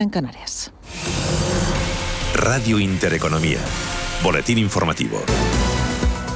en Canarias. Radio Intereconomía. Boletín informativo.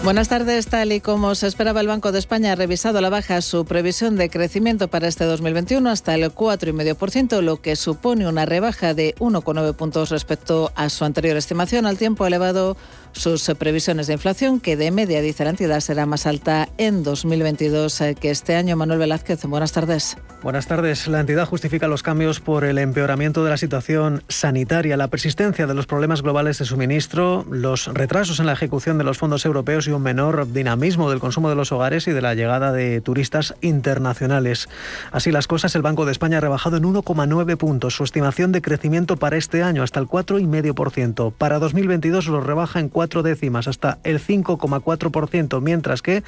Buenas tardes. Tal y como se esperaba, el Banco de España ha revisado a la baja su previsión de crecimiento para este 2021 hasta el 4,5%, lo que supone una rebaja de 1,9 puntos respecto a su anterior estimación, al tiempo elevado sus previsiones de inflación, que de media, dice la entidad, será más alta en 2022 eh, que este año. Manuel Velázquez, buenas tardes. Buenas tardes. La entidad justifica los cambios por el empeoramiento de la situación sanitaria, la persistencia de los problemas globales de suministro, los retrasos en la ejecución de los fondos europeos y un menor dinamismo del consumo de los hogares y de la llegada de turistas internacionales. Así las cosas, el Banco de España ha rebajado en 1,9 puntos su estimación de crecimiento para este año hasta el 4,5%. Para 2022 lo rebaja en 4 cuatro décimas hasta el 5,4%, mientras que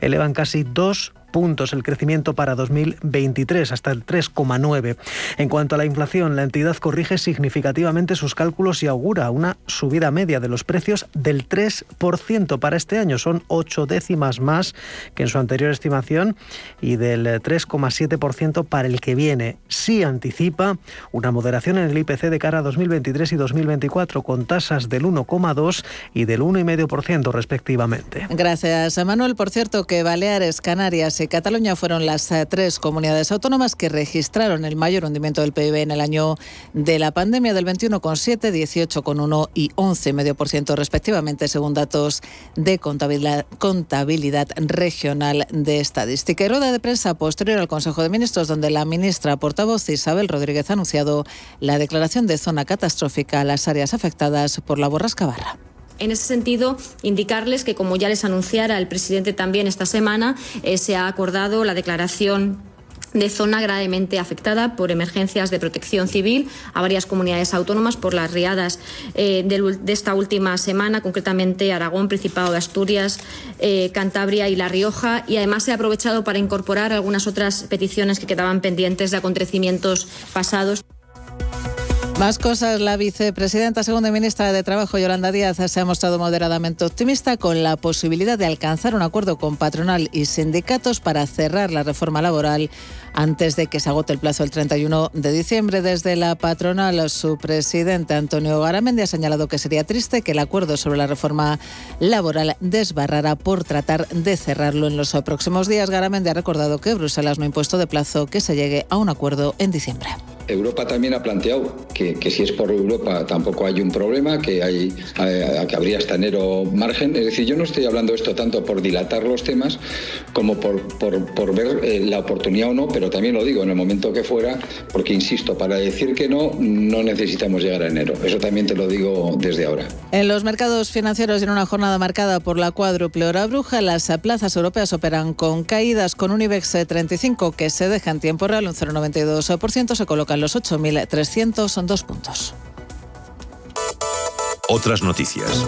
elevan casi dos puntos el crecimiento para 2023, hasta el 3,9. En cuanto a la inflación, la entidad corrige significativamente sus cálculos y augura una subida media de los precios del 3% para este año. Son ocho décimas más que en su anterior estimación y del 3,7% para el que viene. Sí anticipa una moderación en el IPC de cara a 2023 y 2024 con tasas del 1,2 y del 1,5% respectivamente. Gracias, Manuel. Por cierto, que Baleares, Canarias y Cataluña fueron las eh, tres comunidades autónomas que registraron el mayor hundimiento del PIB en el año de la pandemia del 21,7, 18,1 y 11,5% respectivamente, según datos de contabilidad, contabilidad regional de estadística. Y rueda de prensa posterior al Consejo de Ministros, donde la ministra portavoz Isabel Rodríguez ha anunciado la declaración de zona catastrófica a las áreas afectadas por la borrasca Barra. En ese sentido, indicarles que, como ya les anunciara el presidente también esta semana, eh, se ha acordado la declaración de zona gravemente afectada por emergencias de protección civil a varias comunidades autónomas por las riadas eh, de, esta última semana, concretamente Aragón, Principado de Asturias, eh, Cantabria y La Rioja. Y además se ha aprovechado para incorporar algunas otras peticiones que quedaban pendientes de acontecimientos pasados. Más cosas. La vicepresidenta segunda ministra de Trabajo, Yolanda Díaz, se ha mostrado moderadamente optimista con la posibilidad de alcanzar un acuerdo con patronal y sindicatos para cerrar la reforma laboral antes de que se agote el plazo el 31 de diciembre. Desde la patronal, su presidente Antonio Garamendi ha señalado que sería triste que el acuerdo sobre la reforma laboral desbarrara por tratar de cerrarlo en los próximos días. Garamendi ha recordado que Bruselas no ha impuesto de plazo que se llegue a un acuerdo en diciembre. Europa también ha planteado que, si es por Europa tampoco hay un problema, que, hay, eh, que habría hasta enero margen. Es decir, yo no estoy hablando esto tanto por dilatar los temas como por, por, ver eh, la oportunidad o no, pero también lo digo en el momento que fuera, porque insisto, para decir que no, no necesitamos llegar a enero. Eso también te lo digo desde ahora. En los mercados financieros, en una jornada marcada por la cuádruple hora bruja, las plazas europeas operan con caídas con un IBEX 35 que se deja en tiempo real un 0,92%, se coloca los 8.300 son dos puntos. Otras noticias.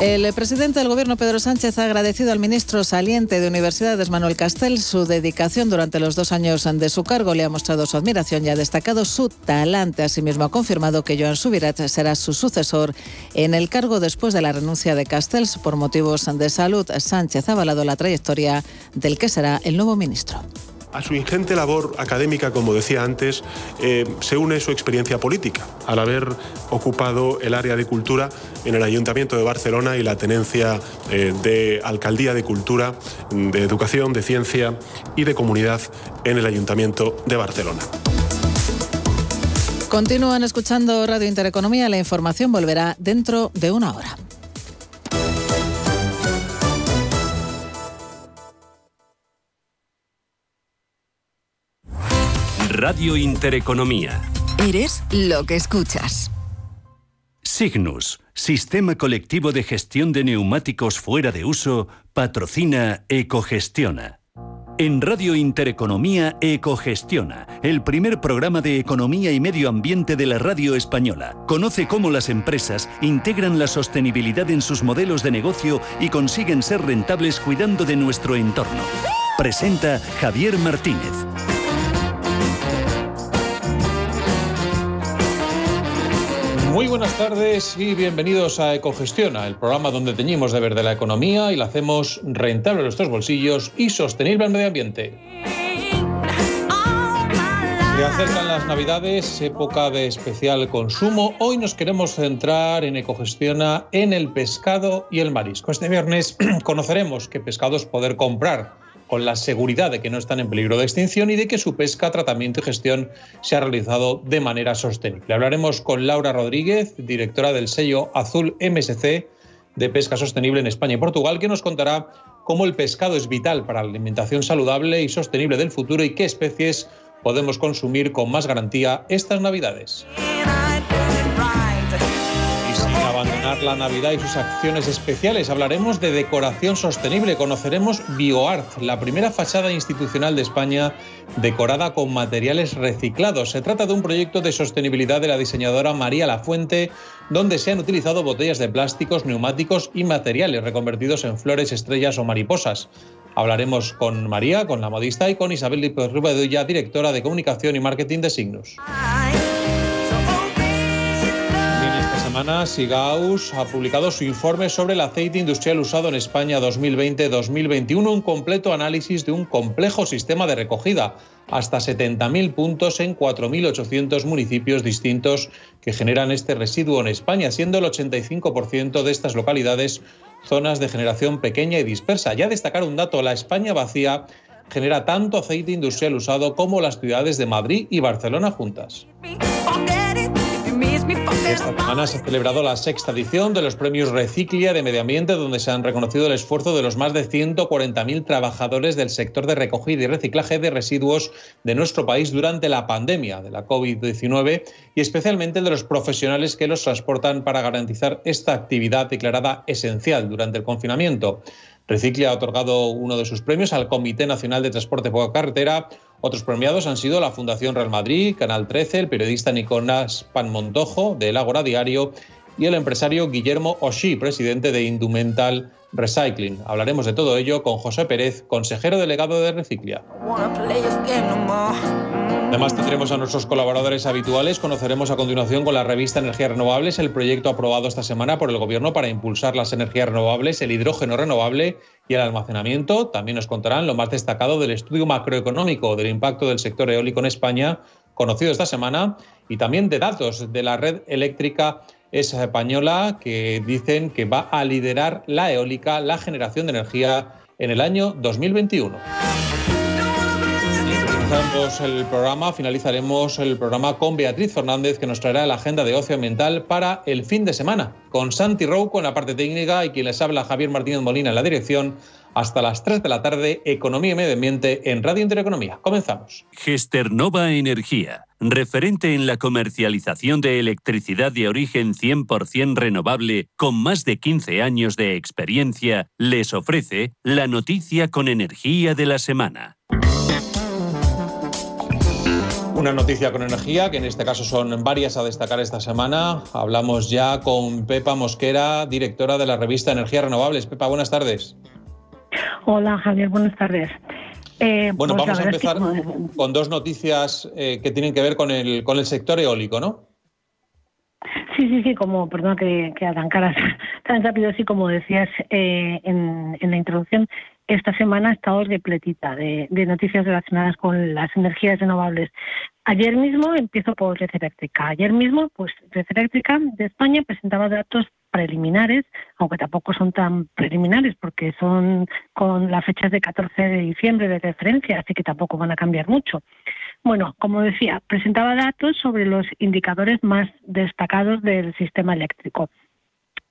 El presidente del Gobierno, Pedro Sánchez, ha agradecido al ministro saliente de Universidades, Manuel Castel, su dedicación durante los dos años de su cargo. Le ha mostrado su admiración y ha destacado su talante. Asimismo, ha confirmado que Joan Subirat será su sucesor en el cargo después de la renuncia de Castells por motivos de salud. Sánchez ha avalado la trayectoria del que será el nuevo ministro. A su ingente labor académica, como decía antes, eh, se une su experiencia política, al haber ocupado el área de cultura en el Ayuntamiento de Barcelona y la tenencia eh, de Alcaldía de Cultura, de Educación, de Ciencia y de Comunidad en el Ayuntamiento de Barcelona. Continúan escuchando Radio Intereconomía. La información volverá dentro de una hora. Radio Intereconomía. Eres lo que escuchas. Signus, Sistema Colectivo de Gestión de Neumáticos Fuera de Uso, patrocina Ecogestiona. En Radio Intereconomía Ecogestiona, el primer programa de economía y medio ambiente de la radio española. Conoce cómo las empresas integran la sostenibilidad en sus modelos de negocio y consiguen ser rentables cuidando de nuestro entorno. Presenta Javier Martínez. Muy buenas tardes y bienvenidos a Ecogestiona, el programa donde teñimos de verde la economía y la hacemos rentable en nuestros bolsillos y sostenible en medio ambiente. Se acercan las Navidades, época de especial consumo. Hoy nos queremos centrar en Ecogestiona en el pescado y el marisco. Este viernes conoceremos qué pescados poder comprar con la seguridad de que no están en peligro de extinción y de que su pesca, tratamiento y gestión se ha realizado de manera sostenible. Hablaremos con Laura Rodríguez, directora del sello Azul MSC de Pesca Sostenible en España y Portugal, que nos contará cómo el pescado es vital para la alimentación saludable y sostenible del futuro y qué especies podemos consumir con más garantía estas Navidades la Navidad y sus acciones especiales. Hablaremos de decoración sostenible. Conoceremos BioArt, la primera fachada institucional de España decorada con materiales reciclados. Se trata de un proyecto de sostenibilidad de la diseñadora María Lafuente, donde se han utilizado botellas de plásticos, neumáticos y materiales reconvertidos en flores, estrellas o mariposas. Hablaremos con María, con la modista y con Isabel López Rubedoya, directora de comunicación y marketing de Signos. Semana, Sigaus ha publicado su informe sobre el aceite industrial usado en España 2020-2021, un completo análisis de un complejo sistema de recogida, hasta 70.000 puntos en 4.800 municipios distintos que generan este residuo en España, siendo el 85% de estas localidades zonas de generación pequeña y dispersa. Ya destacar un dato, la España vacía genera tanto aceite industrial usado como las ciudades de Madrid y Barcelona juntas. Esta semana se ha celebrado la sexta edición de los premios Reciclia de Medio Ambiente, donde se han reconocido el esfuerzo de los más de 140.000 trabajadores del sector de recogida y reciclaje de residuos de nuestro país durante la pandemia de la COVID-19 y especialmente de los profesionales que los transportan para garantizar esta actividad declarada esencial durante el confinamiento. Reciclia ha otorgado uno de sus premios al Comité Nacional de Transporte por Carretera. Otros premiados han sido la Fundación Real Madrid, Canal 13, el periodista Nicolás Panmontojo del Ágora Diario y el empresario Guillermo Oshí, presidente de Indumental Recycling. Hablaremos de todo ello con José Pérez, consejero delegado de Reciclia. Además tendremos a nuestros colaboradores habituales. Conoceremos a continuación con la revista Energías Renovables el proyecto aprobado esta semana por el Gobierno para impulsar las energías renovables, el hidrógeno renovable y el almacenamiento. También nos contarán lo más destacado del estudio macroeconómico del impacto del sector eólico en España, conocido esta semana, y también de datos de la red eléctrica española que dicen que va a liderar la eólica, la generación de energía en el año 2021 finalizamos el programa, finalizaremos el programa con Beatriz Fernández, que nos traerá la agenda de ocio ambiental para el fin de semana, con Santi Rouco en la parte técnica y quien les habla Javier Martínez Molina en la dirección. Hasta las 3 de la tarde, Economía y Medio Ambiente en Radio Intereconomía. Comenzamos. Gesternova Energía, referente en la comercialización de electricidad de origen 100% renovable con más de 15 años de experiencia, les ofrece la noticia con energía de la semana. Una noticia con energía, que en este caso son varias a destacar esta semana. Hablamos ya con Pepa Mosquera, directora de la revista Energías Renovables. Pepa, buenas tardes. Hola Javier, buenas tardes. Eh, bueno, pues vamos a empezar con dos noticias eh, que tienen que ver con el, con el sector eólico, ¿no? Sí, sí, sí, como, perdón que, que arrancaras tan rápido, así como decías eh, en, la introducción, esta semana ha estado repletita de, noticias relacionadas con las energías renovables. Ayer mismo, empiezo por Red Eléctrica. Ayer mismo, pues Red Eléctrica de España presentaba datos preliminares, aunque tampoco son tan preliminares porque son con las fechas de 14 de diciembre de referencia, así que tampoco van a cambiar mucho. Bueno, como decía, presentaba datos sobre los indicadores más destacados del sistema eléctrico,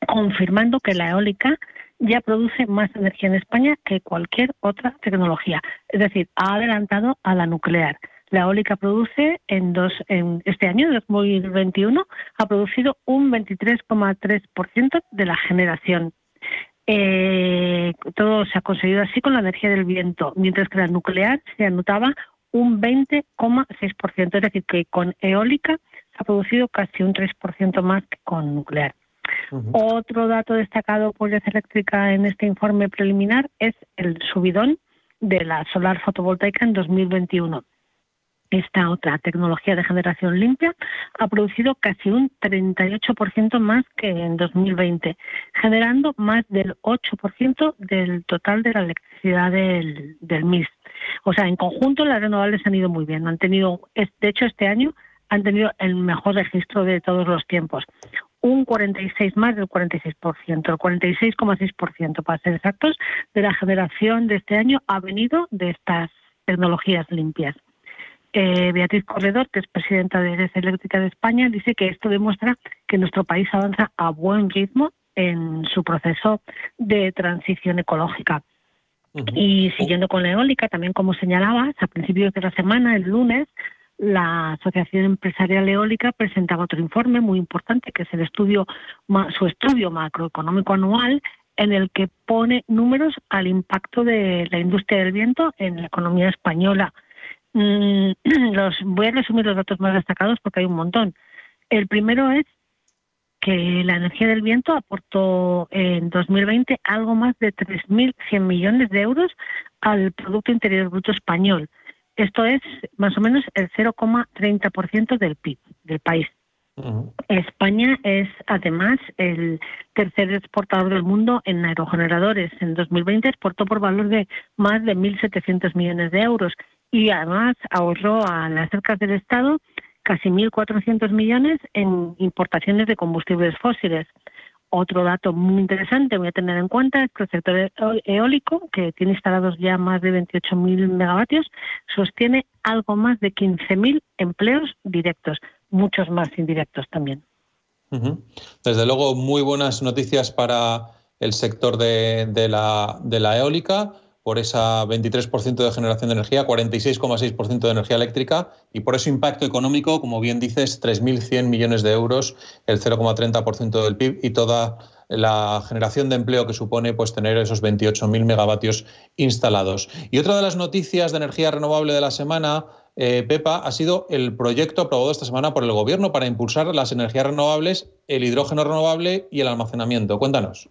confirmando que la eólica ya produce más energía en España que cualquier otra tecnología. Es decir, ha adelantado a la nuclear. La eólica produce en, dos, en este año, 2021, ha producido un 23,3% de la generación. Eh, todo se ha conseguido así con la energía del viento, mientras que la nuclear se anotaba un 20,6%. Es decir, que con eólica se ha producido casi un 3% más que con nuclear. Otro dato destacado por Red Eléctrica en este informe preliminar es el subidón de la solar fotovoltaica en 2021. Esta otra tecnología de generación limpia ha producido casi un 38% más que en 2020, generando más del 8% del total de la electricidad del, del MIS. O sea, en conjunto las renovables han ido muy bien. Han tenido, de hecho, este año han tenido el mejor registro de todos los tiempos. Un 46 más del 46%, el 46,6% para ser exactos, de la generación de este año ha venido de estas tecnologías limpias. Eh, Beatriz Corredor, que es presidenta de Red Eléctrica de España, dice que esto demuestra que nuestro país avanza a buen ritmo en su proceso de transición ecológica. Y siguiendo con la eólica, también como señalabas, a principios de la semana, el lunes, la Asociación Empresarial Eólica presentaba otro informe muy importante, que es el estudio, su estudio macroeconómico anual, en el que pone números al impacto de la industria del viento en la economía española. Mm, los, voy a resumir los datos más destacados porque hay un montón. El primero es que la energía del viento aportó en 2020 algo más de 3.100 millones de euros al Producto Interior Bruto español. Esto es más o menos el 0,30% del PIB del país. España es además el tercer exportador del mundo en aerogeneradores. En 2020 exportó por valor de más de 1.700 millones de euros y además ahorró a las cercas del Estado casi 1.400 millones en importaciones de combustibles fósiles. Otro dato muy interesante voy a tener en cuenta es que el sector eólico, que tiene instalados ya más de 28.000 megavatios, sostiene algo más de 15.000 empleos directos, muchos más indirectos también. Desde luego, muy buenas noticias para el sector de, la, de la eólica por esa 23% de generación de energía, 46,6% de energía eléctrica y por ese impacto económico, como bien dices, 3.100 millones de euros, el 0,30% del PIB y toda la generación de empleo que supone pues, tener esos 28.000 megavatios instalados. Y otra de las noticias de energía renovable de la semana, eh, Pepa, ha sido el proyecto aprobado esta semana por el Gobierno para impulsar las energías renovables, el hidrógeno renovable y el almacenamiento. Cuéntanos.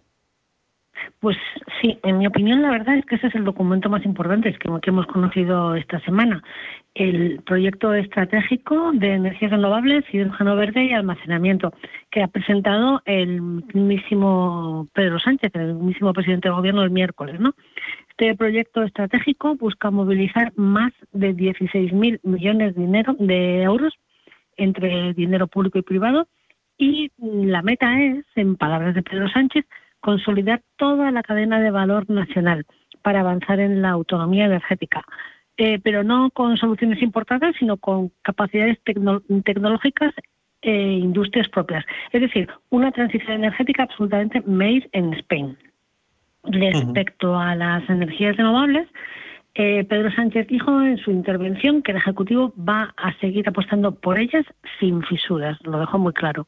Pues sí, en mi opinión la verdad es que ese es el documento más importante que, hemos conocido esta semana. El proyecto estratégico de energías renovables, hidrógeno verde y almacenamiento, que ha presentado el mismísimo Pedro Sánchez, el mismísimo presidente del gobierno el miércoles, ¿no? Este proyecto estratégico busca movilizar más de 16.000 millones de, dinero, de euros entre dinero público y privado y la meta es, en palabras de Pedro Sánchez, consolidar toda la cadena de valor nacional para avanzar en la autonomía energética. Eh, pero no con soluciones importadas, sino con capacidades tecnológicas e industrias propias. Es decir, una transición energética absolutamente made in Spain. Respecto a las energías renovables, eh, Pedro Sánchez dijo en su intervención que el Ejecutivo va a seguir apostando por ellas sin fisuras, lo dejó muy claro.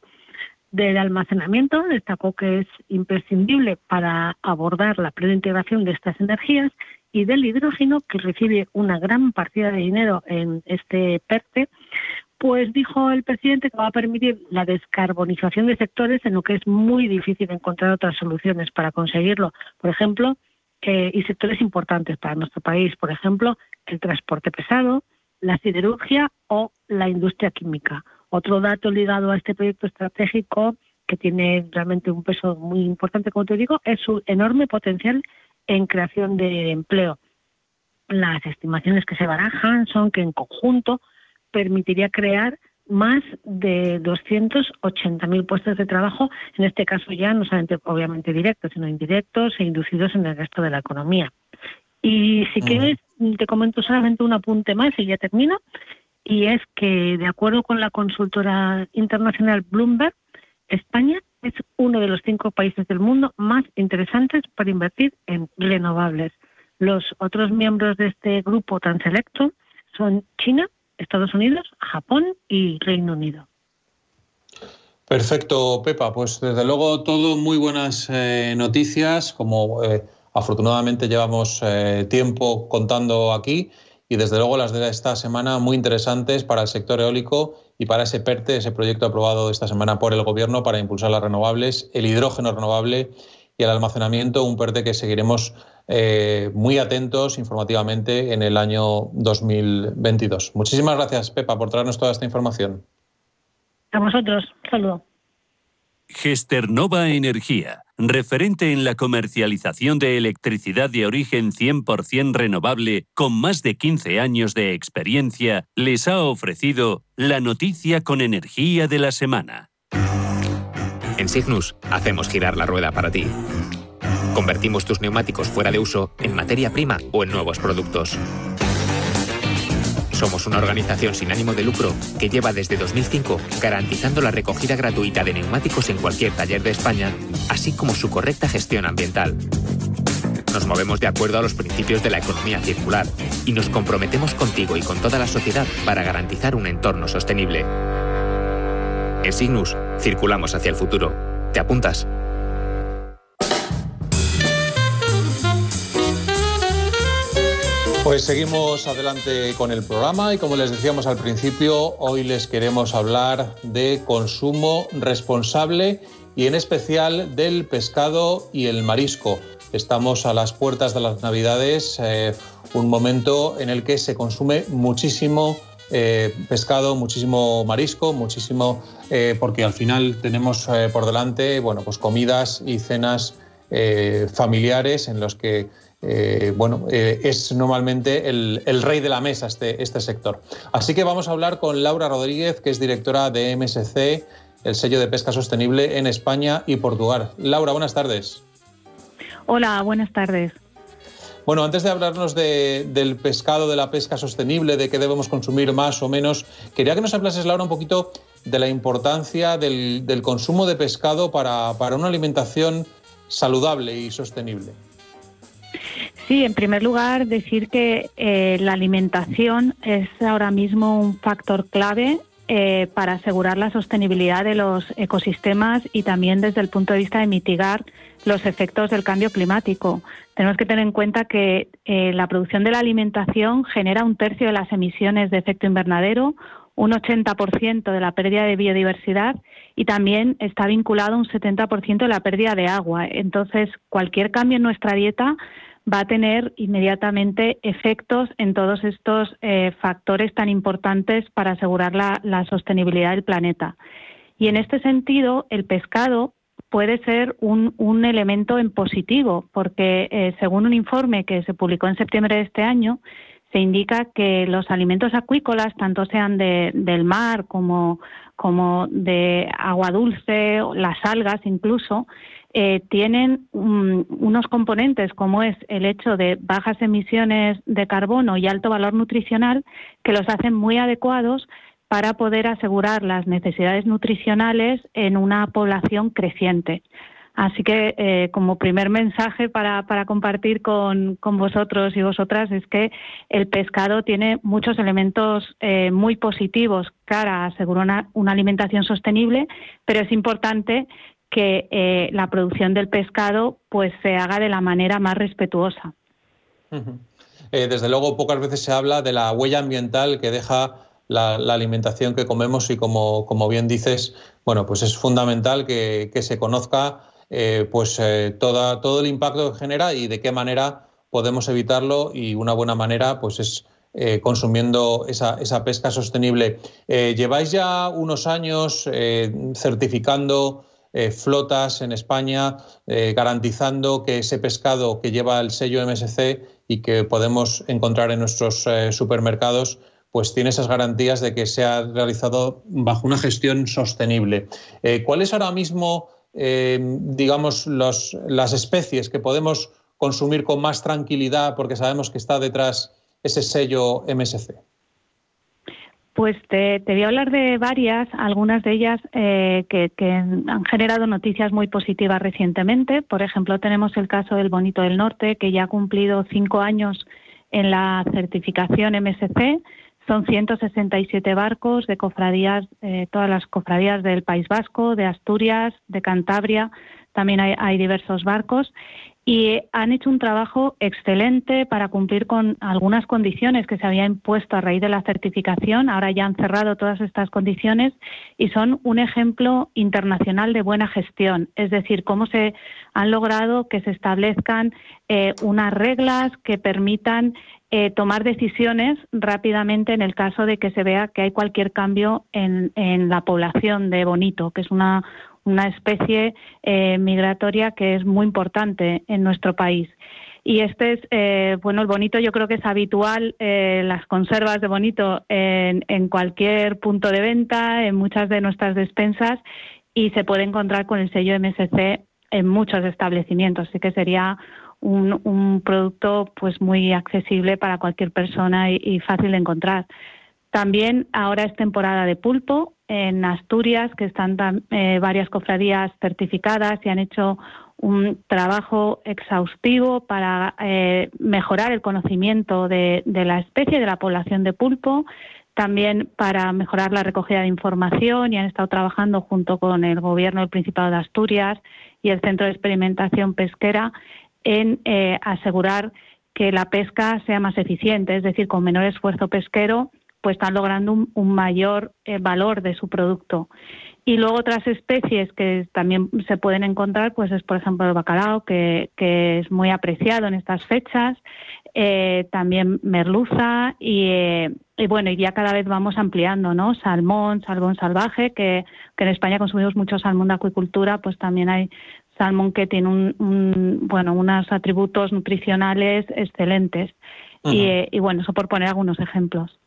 Del almacenamiento destacó que es imprescindible para abordar la plena integración de estas energías y del hidrógeno, que recibe una gran partida de dinero en este PERTE, pues dijo el presidente que va a permitir la descarbonización de sectores en lo que es muy difícil encontrar otras soluciones para conseguirlo. Por ejemplo, eh, y sectores importantes para nuestro país, por ejemplo, el transporte pesado, la siderurgia o la industria química. Otro dato ligado a este proyecto estratégico, que tiene realmente un peso muy importante, como te digo, es su enorme potencial en creación de empleo. Las estimaciones que se barajan son que en conjunto permitiría crear más de 280.000 puestos de trabajo, en este caso ya no solamente obviamente directos, sino indirectos e inducidos en el resto de la economía. Y si quieres, te comento solamente un apunte más y ya termino y es que, de acuerdo con la consultora internacional Bloomberg, España es uno de los cinco países del mundo más interesantes para invertir en renovables. Los otros miembros de este grupo tan selecto son China, Estados Unidos, Japón y Reino Unido. Perfecto, Pepa. Pues desde luego todo muy buenas eh, noticias, como eh, afortunadamente llevamos eh, tiempo contando aquí y desde luego las de esta semana muy interesantes para el sector eólico y para ese PERTE, ese proyecto aprobado esta semana por el Gobierno para impulsar las renovables, el hidrógeno renovable y el almacenamiento, un PERTE que seguiremos eh, muy atentos informativamente en el año 2022. Muchísimas gracias, Pepa, por traernos toda esta información. A vosotros, saludo. Gesternova Energía, referente en la comercialización de electricidad de origen 100% renovable con más de 15 años de experiencia, les ha ofrecido la noticia con energía de la semana. En Signus hacemos girar la rueda para ti. Convertimos tus neumáticos fuera de uso en materia prima o en nuevos productos. Somos una organización sin ánimo de lucro que lleva desde 2005 garantizando la recogida gratuita de neumáticos en cualquier taller de España, así como su correcta gestión ambiental. Nos movemos de acuerdo a los principios de la economía circular y nos comprometemos contigo y con toda la sociedad para garantizar un entorno sostenible. En Signus, circulamos hacia el futuro. ¿Te apuntas? Pues seguimos adelante con el programa y como les decíamos al principio, hoy les queremos hablar de consumo responsable y en especial del pescado y el marisco. Estamos a las puertas de las Navidades, eh, un momento en el que se consume muchísimo eh, pescado, muchísimo marisco, muchísimo, eh, porque al final tenemos por delante bueno, pues comidas y cenas familiares en los que eh, bueno, eh, es normalmente el, rey de la mesa este, este sector. Así que vamos a hablar con Laura Rodríguez, que es directora de MSC, el sello de pesca sostenible en España y Portugal. Laura, buenas tardes. Hola, buenas tardes. Bueno, antes de hablarnos del pescado, de la pesca sostenible, de qué debemos consumir más o menos, quería que nos hablases, Laura, un poquito de la importancia del, consumo de pescado para una alimentación saludable y sostenible. Sí, en primer lugar, decir que eh, la alimentación es ahora mismo un factor clave eh, para asegurar la sostenibilidad de los ecosistemas y también desde el punto de vista de mitigar los efectos del cambio climático. Tenemos que tener en cuenta que eh, la producción de la alimentación genera un tercio de las emisiones de efecto invernadero, un 80% de la pérdida de biodiversidad y también está vinculado a un 70% de la pérdida de agua. Entonces, cualquier cambio en nuestra dieta va a tener inmediatamente efectos en todos estos eh, factores tan importantes para asegurar la, sostenibilidad del planeta. Y en este sentido, el pescado puede ser un, elemento en positivo, porque eh, según un informe que se publicó en septiembre de este año, se indica que los alimentos acuícolas, tanto sean del mar como, como de agua dulce, las algas incluso, eh, tienen unos componentes como es el hecho de bajas emisiones de carbono y alto valor nutricional que los hacen muy adecuados para poder asegurar las necesidades nutricionales en una población creciente. Así que, eh, como primer mensaje para, compartir con, vosotros y vosotras es que el pescado tiene muchos elementos eh, muy positivos cara a asegurar una, alimentación sostenible, pero es importante que eh, la producción del pescado pues se haga de la manera más respetuosa. Eh, desde luego, pocas veces se habla de la huella ambiental que deja la, alimentación que comemos y como, como, bien dices, bueno, pues es fundamental que, se conozca eh, pues toda, todo el impacto que genera y de qué manera podemos evitarlo y una buena manera pues es consumiendo esa, esa, pesca sostenible. lleváis ya unos años certificando eh, flotas en España, eh, garantizando que ese pescado que lleva el sello MSC y que podemos encontrar en nuestros eh, supermercados, pues tiene esas garantías de que se ha realizado bajo una gestión sostenible. ¿Cuáles ahora mismo, digamos, las especies que podemos consumir con más tranquilidad porque sabemos que está detrás ese sello MSC? Pues te, voy a hablar de varias, algunas de ellas eh, que, han generado noticias muy positivas recientemente. Por ejemplo, tenemos el caso del Bonito del Norte, que ya ha cumplido cinco años en la certificación MSC. Son 167 barcos de cofradías, eh, todas las cofradías del País Vasco, de Asturias, de Cantabria. También hay, diversos barcos. Y han hecho un trabajo excelente para cumplir con algunas condiciones que se habían impuesto a raíz de la certificación. Ahora ya han cerrado todas estas condiciones y son un ejemplo internacional de buena gestión, es decir, cómo se han logrado que se establezcan eh, unas reglas que permitan eh, tomar decisiones rápidamente en el caso de que se vea que hay cualquier cambio en, en la población de Bonito, que es una, una especie eh, migratoria que es muy importante en nuestro país. Y este es, eh, bueno, el bonito yo creo que es habitual, eh, las conservas de bonito en, cualquier punto de venta, en muchas de nuestras despensas y se puede encontrar con el sello MSC en muchos establecimientos. Así que sería un, producto pues muy accesible para cualquier persona y fácil de encontrar. También ahora es temporada de pulpo en Asturias, que están eh, varias cofradías certificadas y han hecho un trabajo exhaustivo para eh, mejorar el conocimiento de, la especie, de la población de pulpo, también para mejorar la recogida de información y han estado trabajando junto con el Gobierno del Principado de Asturias y el Centro de Experimentación Pesquera en eh, asegurar que la pesca sea más eficiente, es decir, con menor esfuerzo pesquero pues están logrando un, mayor eh, valor de su producto. Y luego otras especies que también se pueden encontrar, pues es por ejemplo el bacalao, que, es muy apreciado en estas fechas, eh, también merluza eh, y, bueno, y ya cada vez vamos ampliando, ¿no? Salmón, salmón salvaje, que, en España consumimos mucho salmón de acuicultura, pues también hay salmón que tiene un, bueno, unos atributos nutricionales excelentes. y, y bueno, eso por poner algunos ejemplos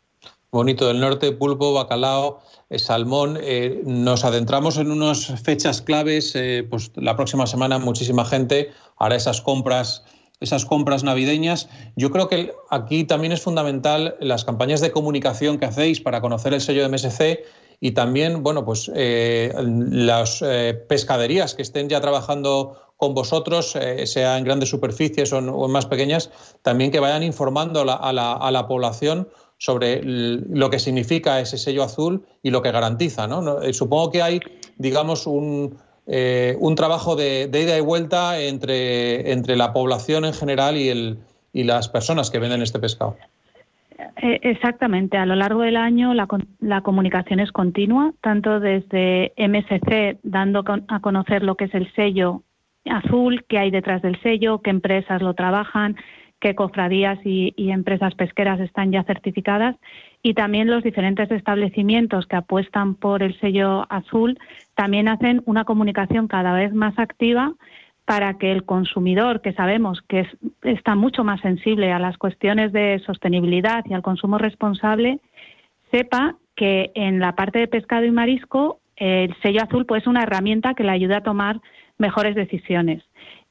bonito del norte, pulpo, bacalao, eh, salmón. Eh, nos adentramos en unas fechas claves, eh, pues la próxima semana muchísima gente hará esas compras esas compras navideñas. Yo creo que aquí también es fundamental las campañas de comunicación que hacéis para conocer el sello de MSC y también, bueno, pues las pescaderías que estén ya trabajando con vosotros, sea en grandes superficies o en, más pequeñas, también que vayan informando a la población sobre lo que significa ese sello azul y lo que garantiza. ¿no? Eh, supongo que hay, digamos, un, eh, un trabajo de, ida y vuelta entre, entre la población en general y, el, y las personas que venden este pescado. Eh, exactamente. A lo largo del año la, la, comunicación es continua, tanto desde MSC dando a conocer lo que es el sello azul, qué hay detrás del sello, qué empresas lo trabajan, qué cofradías y, empresas pesqueras están ya certificadas y también los diferentes establecimientos que apuestan por el sello azul también hacen una comunicación cada vez más activa para que el consumidor, que sabemos que está mucho más sensible a las cuestiones de sostenibilidad y al consumo responsable, sepa que en la parte de pescado y marisco el sello azul pues, es una herramienta que le ayuda a tomar mejores decisiones.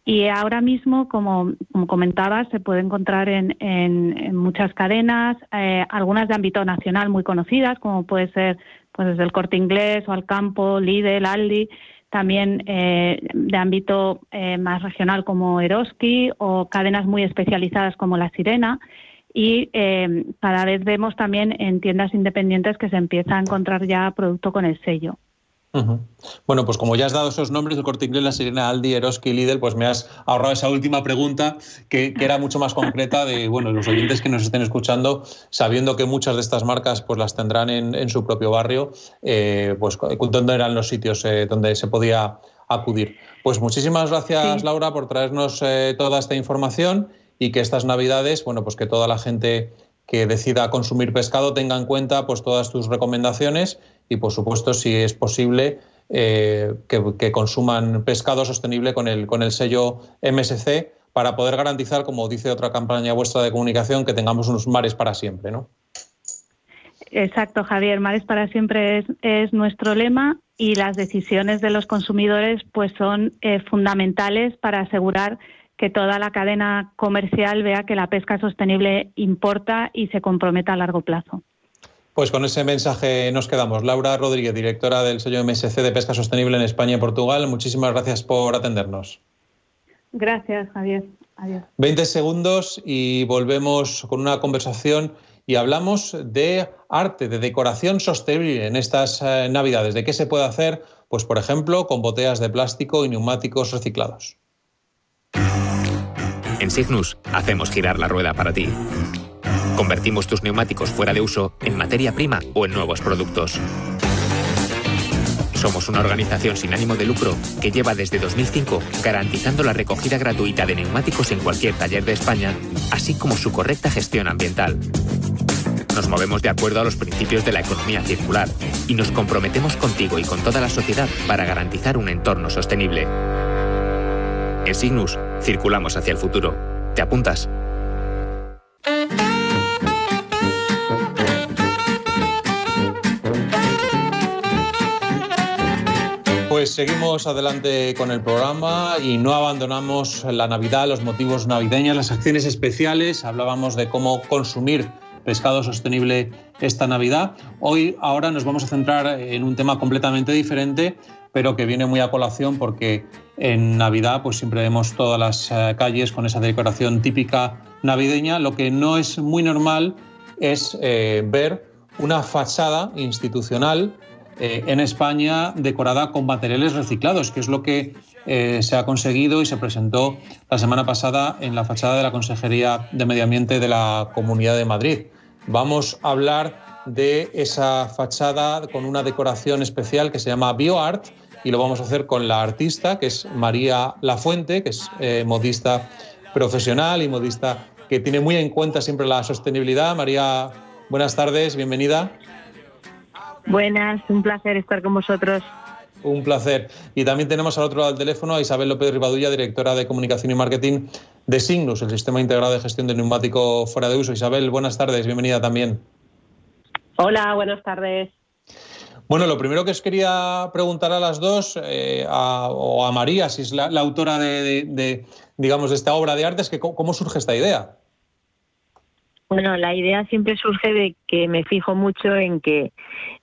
Y ahora mismo, como, comentaba, se puede encontrar en, muchas cadenas, eh, algunas de ámbito nacional muy conocidas, como puede ser pues desde el Corte Inglés o Alcampo, Lidl, Aldi, también eh, de ámbito eh, más regional como Eroski o cadenas muy especializadas como La Sirena. Y cada vez vemos también en tiendas independientes que se empieza a encontrar ya producto con el sello. Bueno, pues como ya has dado esos nombres, el Corte Inglés, la Sirena, Aldi, Eroski y Lidl, pues me has ahorrado esa última pregunta que, era mucho más concreta de, bueno, los oyentes que nos estén escuchando, sabiendo que muchas de estas marcas pues las tendrán en, su propio barrio, eh, pues dónde eran los sitios eh, donde se podía acudir. Pues muchísimas gracias, Laura, por traernos eh, toda esta información y que estas Navidades, bueno, pues que toda la gente que decida consumir pescado tenga en cuenta pues todas tus recomendaciones y, por supuesto, si es posible, eh, que, consuman pescado sostenible con el, con el sello MSC para poder garantizar, como dice otra campaña vuestra de comunicación, que tengamos unos mares para siempre, ¿no? Exacto, Javier. Mares para siempre es, es nuestro lema y las decisiones de los consumidores pues son eh, fundamentales para asegurar que toda la cadena comercial vea que la pesca sostenible importa y se comprometa a largo plazo. Pues con ese mensaje nos quedamos. Laura Rodríguez, directora del sello MSC de Pesca Sostenible en España y Portugal, muchísimas gracias por atendernos. Gracias, Javier. Adiós. 20 segundos y volvemos con una conversación y hablamos de arte, de decoración sostenible en estas eh, Navidades. ¿De qué se puede hacer? Pues, por ejemplo, con botellas de plástico y neumáticos reciclados. En Signus hacemos girar la rueda para ti. Convertimos tus neumáticos fuera de uso en materia prima o en nuevos productos. Somos una organización sin ánimo de lucro que lleva desde 2005 garantizando la recogida gratuita de neumáticos en cualquier taller de España, así como su correcta gestión ambiental. Nos movemos de acuerdo a los principios de la economía circular y nos comprometemos contigo y con toda la sociedad para garantizar un entorno sostenible. En Signus, circulamos hacia el futuro. ¿Te apuntas? Pues seguimos adelante con el programa y no abandonamos la Navidad, los motivos navideños, las acciones especiales. Hablábamos de cómo consumir pescado sostenible esta Navidad. Hoy, ahora nos vamos a centrar en un tema completamente diferente, pero que viene muy a colación porque en Navidad pues siempre vemos todas las eh, calles con esa decoración típica navideña. Lo que no es muy normal es eh, ver una fachada institucional eh, en España decorada con materiales reciclados, que es lo que se ha conseguido y se presentó la semana pasada en la fachada de la Consejería de Medio Ambiente de la Comunidad de Madrid. Vamos a hablar de esa fachada con una decoración especial que se llama BioArt y lo vamos a hacer con la artista, que es María Lafuente, que es eh, modista profesional y modista que tiene muy en cuenta siempre la sostenibilidad. María, buenas tardes, bienvenida. Buenas, un placer estar con vosotros. Un placer. Y también tenemos al otro lado del teléfono a Isabel López Rivadulla, directora de Comunicación y Marketing de Signus, el Sistema Integrado de Gestión de Neumático Fuera de Uso. Isabel, buenas tardes, bienvenida también. Hola, buenas tardes. Bueno, lo primero que os quería preguntar a las dos, eh, o a María, si es la, autora de, digamos, de esta obra de arte, es que cómo surge esta idea. Bueno, la idea siempre surge de que me fijo mucho en que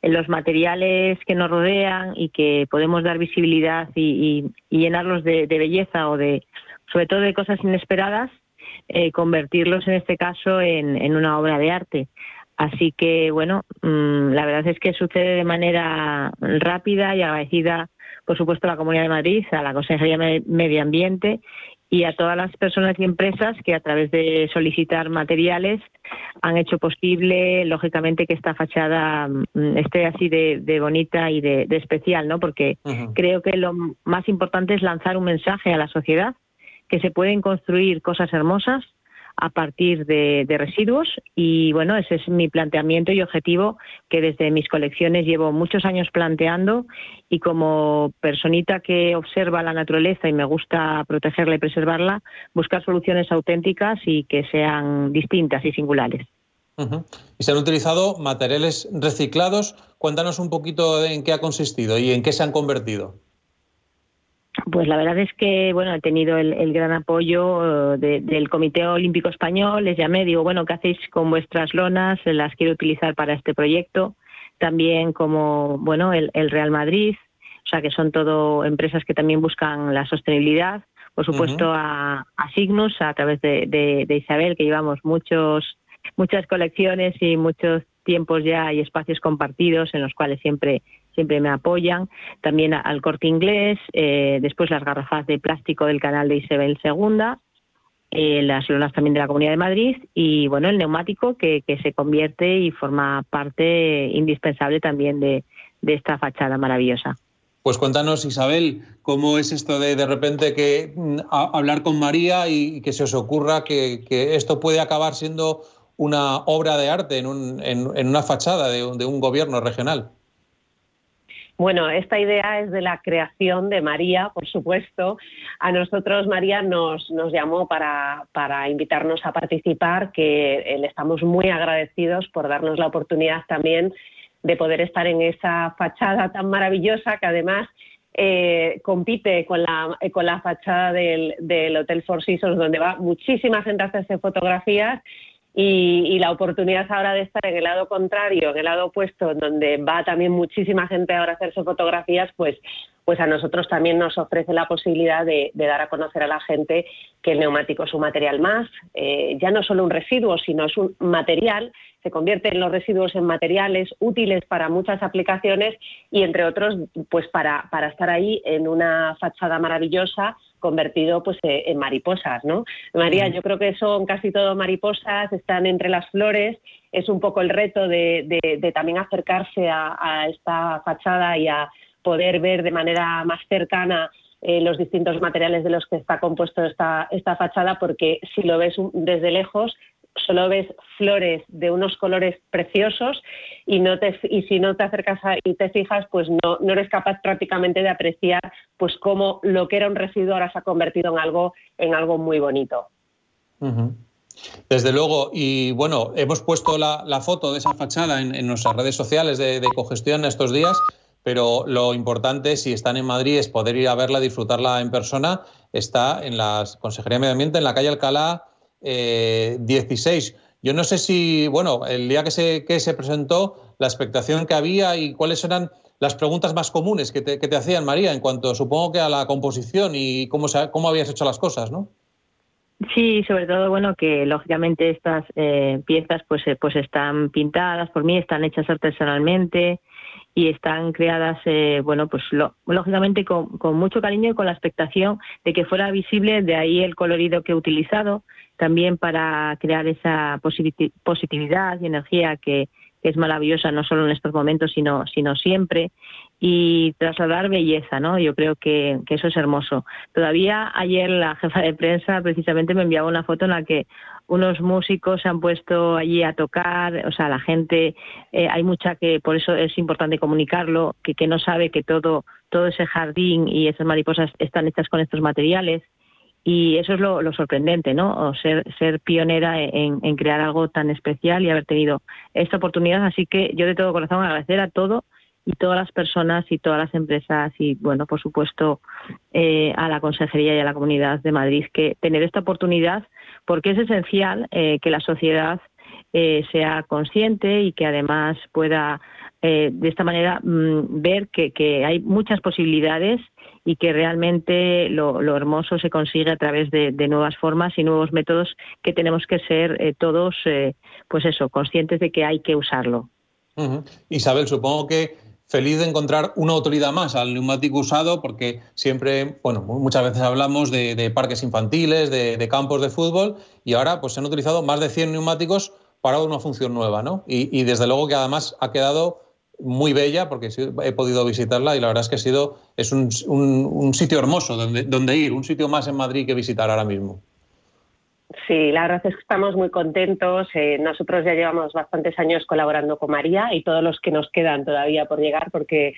en los materiales que nos rodean y que podemos dar visibilidad y, llenarlos de, belleza o de, sobre todo de cosas inesperadas, eh, convertirlos en este caso en una obra de arte. Así que, bueno, mm, la verdad es que sucede de manera rápida y agradecida, por supuesto, a la Comunidad de Madrid, a la Consejería de Medio Ambiente y a todas las personas y empresas que a través de solicitar materiales han hecho posible, lógicamente, que esta fachada mm, esté así de, bonita y de, especial, ¿no? Porque creo que lo más importante es lanzar un mensaje a la sociedad que se pueden construir cosas hermosas a partir de, residuos y bueno, ese es mi planteamiento y objetivo que desde mis colecciones llevo muchos años planteando y como personita que observa la naturaleza y me gusta protegerla y preservarla, buscar soluciones auténticas y que sean distintas y singulares. Y se han utilizado materiales reciclados. Cuéntanos un poquito en qué ha consistido y en qué se han convertido. Pues la verdad es que bueno he tenido el, gran apoyo eh, del Comité Olímpico Español. Les llamé, digo bueno qué hacéis con vuestras lonas, las quiero utilizar para este proyecto. También como bueno el, Real Madrid, o sea que son todo empresas que también buscan la sostenibilidad. Por supuesto a, a, Signus a través de, de Isabel que llevamos muchos muchas colecciones y muchos tiempos ya y espacios compartidos en los cuales siempre siempre me apoyan, también al corte inglés, eh, después las garrafas de plástico del canal de Isabel II, eh, las lonas también de la Comunidad de Madrid y bueno, el neumático que, se convierte y forma parte indispensable también de, esta fachada maravillosa. Pues cuéntanos, Isabel, ¿cómo es esto de de repente que mm, hablar con María y que se os ocurra que, esto puede acabar siendo una obra de arte en, una fachada de un gobierno regional? Bueno, esta idea es de la creación de María, por supuesto. A nosotros María nos, nos llamó para, invitarnos a participar, que le estamos muy agradecidos por darnos la oportunidad también de poder estar en esa fachada tan maravillosa que además eh, compite con la, con la fachada del, del Hotel Four Seasons, donde va muchísima gente a hacerse fotografías y, la oportunidad ahora de estar en el lado contrario, en el lado opuesto, donde va también muchísima gente ahora a hacerse fotografías, pues, pues a nosotros también nos ofrece la posibilidad de, dar a conocer a la gente que el neumático es un material más, eh, ya no solo un residuo, sino es un material, se convierte en los residuos en materiales útiles para muchas aplicaciones y entre otros, pues para, para estar ahí en una fachada maravillosa convertido pues eh, en mariposas, ¿no? María, yo creo que son casi todo mariposas, están entre las flores, es un poco el reto de, también acercarse a, esta fachada y a poder ver de manera más cercana eh, los distintos materiales de los que está compuesto esta, esta fachada, porque si lo ves desde lejos solo ves flores de unos colores preciosos y, no te, y si no te acercas y te fijas, pues no, no eres capaz prácticamente de apreciar pues cómo lo que era un residuo ahora se ha convertido en algo, en algo muy bonito. Desde luego, y bueno, hemos puesto la, foto de esa fachada en, nuestras redes sociales de, de, cogestión estos días, pero lo importante, si están en Madrid, es poder ir a verla, disfrutarla en persona. Está en la Consejería de Medio Ambiente, en la calle Alcalá, 16. Eh, Yo no sé si, bueno, el día que se, que se presentó, la expectación que había y cuáles eran las preguntas más comunes que te, que te hacían, María, en cuanto supongo que a la composición y cómo, cómo habías hecho las cosas, ¿no? Sí, sobre todo, bueno, que lógicamente estas eh, piezas pues, eh, pues están pintadas por mí, están hechas artesanalmente y están creadas, bueno, pues lógicamente con, con, mucho cariño y con la expectación de que fuera visible, de ahí el colorido que he utilizado, también para crear esa positividad y energía que, es maravillosa no solo en estos momentos, sino, sino siempre, y trasladar belleza, ¿no? Yo creo que, eso es hermoso. Todavía ayer la jefa de prensa precisamente me enviaba una foto en la que unos músicos se han puesto allí a tocar, o sea, la gente, eh, hay mucha que, por eso es importante comunicarlo, que, que no sabe que todo, todo ese jardín y esas mariposas están hechas con estos materiales y eso es lo, sorprendente, ¿no? O ser, ser pionera en, crear algo tan especial y haber tenido esta oportunidad. Así que yo de todo corazón agradecer a todo y todas las personas y todas las empresas y, bueno, por supuesto, eh, a la Consejería y a la Comunidad de Madrid que tener esta oportunidad porque es esencial eh, que la sociedad eh, sea consciente y que además pueda de esta manera mm, ver que, que hay muchas posibilidades y que realmente lo, hermoso se consigue a través de, nuevas formas y nuevos métodos que tenemos que ser eh, todos, eh, pues eso, conscientes de que hay que usarlo. Isabel, supongo que feliz de encontrar una autoridad más al neumático usado, porque siempre, bueno, muchas veces hablamos de, parques infantiles, de, campos de fútbol, y ahora pues se han utilizado más de 100 neumáticos para una función nueva, ¿no? y desde luego que además ha quedado muy bella porque he podido visitarla y la verdad es que ha sido, es un, un, sitio hermoso donde, donde ir, un sitio más en Madrid que visitar ahora mismo. Sí, la verdad es que estamos muy contentos. Eh, nosotros ya llevamos bastantes años colaborando con María y todos los que nos quedan todavía por llegar, porque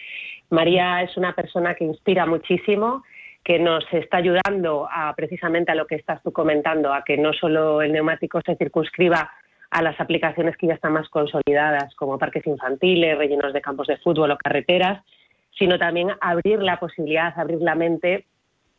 María es una persona que inspira muchísimo, que nos está ayudando a precisamente a lo que estás tú comentando, a que no solo el neumático se circunscriba a las aplicaciones que ya están más consolidadas, como parques infantiles, rellenos de campos de fútbol o carreteras, sino también abrir la posibilidad, abrir la mente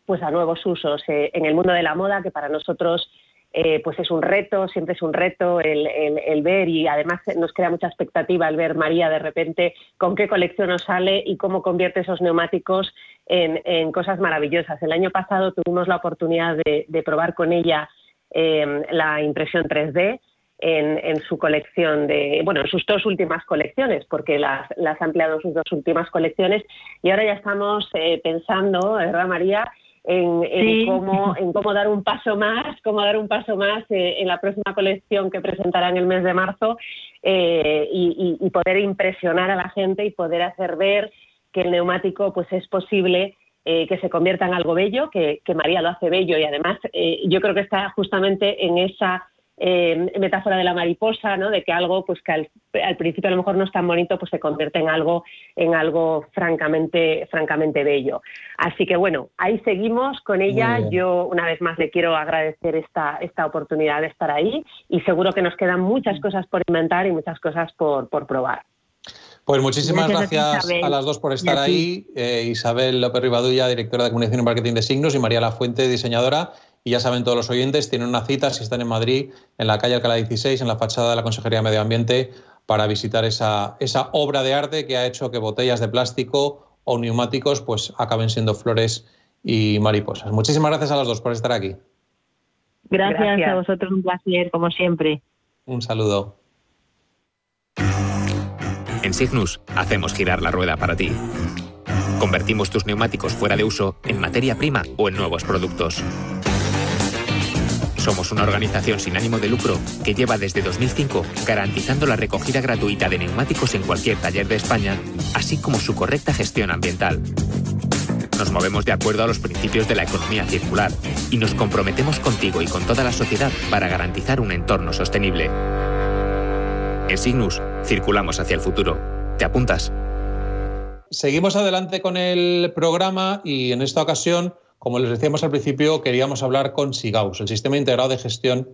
pues a nuevos usos eh, en el mundo de la moda, que para nosotros eh, pues es un reto, siempre es un reto el, ver y además nos crea mucha expectativa el ver María de repente con qué colección nos sale y cómo convierte esos neumáticos en, cosas maravillosas. El año pasado tuvimos la oportunidad de, probar con ella eh, la impresión 3D en, su colección de, bueno, en sus dos últimas colecciones, porque las, las ha ampliado en sus dos últimas colecciones. Y ahora ya estamos eh, pensando, ¿verdad, María? En, cómo, en cómo dar un paso más, cómo dar un paso más eh, en la próxima colección que presentará en el mes de marzo eh, y, poder impresionar a la gente y poder hacer ver que el neumático pues es posible que se convierta en algo bello, que, que, María lo hace bello. Y además yo creo que está justamente en esa eh, metáfora de la mariposa, ¿no? De que algo, pues que al, principio a lo mejor no es tan bonito, pues se convierte en algo, en algo francamente, francamente bello. Así que bueno, ahí seguimos con ella. Yo una vez más le quiero agradecer esta, esta oportunidad de estar ahí y seguro que nos quedan muchas cosas por inventar y muchas cosas por, probar. Pues muchísimas gracias, a, las dos por estar ahí. Eh, Isabel López Rivadulla, directora de Comunicación y Marketing de Signos, y María La Fuente, diseñadora. Y ya saben todos los oyentes, tienen una cita si están en Madrid, en la calle Alcalá 16, en la fachada de la Consejería de Medio Ambiente, para visitar esa, esa obra de arte que ha hecho que botellas de plástico o neumáticos pues acaben siendo flores y mariposas. Muchísimas gracias a los dos por estar aquí. Gracias, a vosotros, un placer, como siempre. Un saludo. En Signus hacemos girar la rueda para ti Convertimos tus neumáticos fuera de uso en materia prima o en nuevos productos. Somos una organización sin ánimo de lucro que lleva desde 2005 garantizando la recogida gratuita de neumáticos en cualquier taller de España, así como su correcta gestión ambiental. Nos movemos de acuerdo a los principios de la economía circular y nos comprometemos contigo y con toda la sociedad para garantizar un entorno sostenible. En Signus, circulamos hacia el futuro. ¿Te apuntas? Seguimos adelante con el programa y en esta ocasión, como les decíamos al principio, queríamos hablar con SIGAUS, el Sistema Integrado de Gestión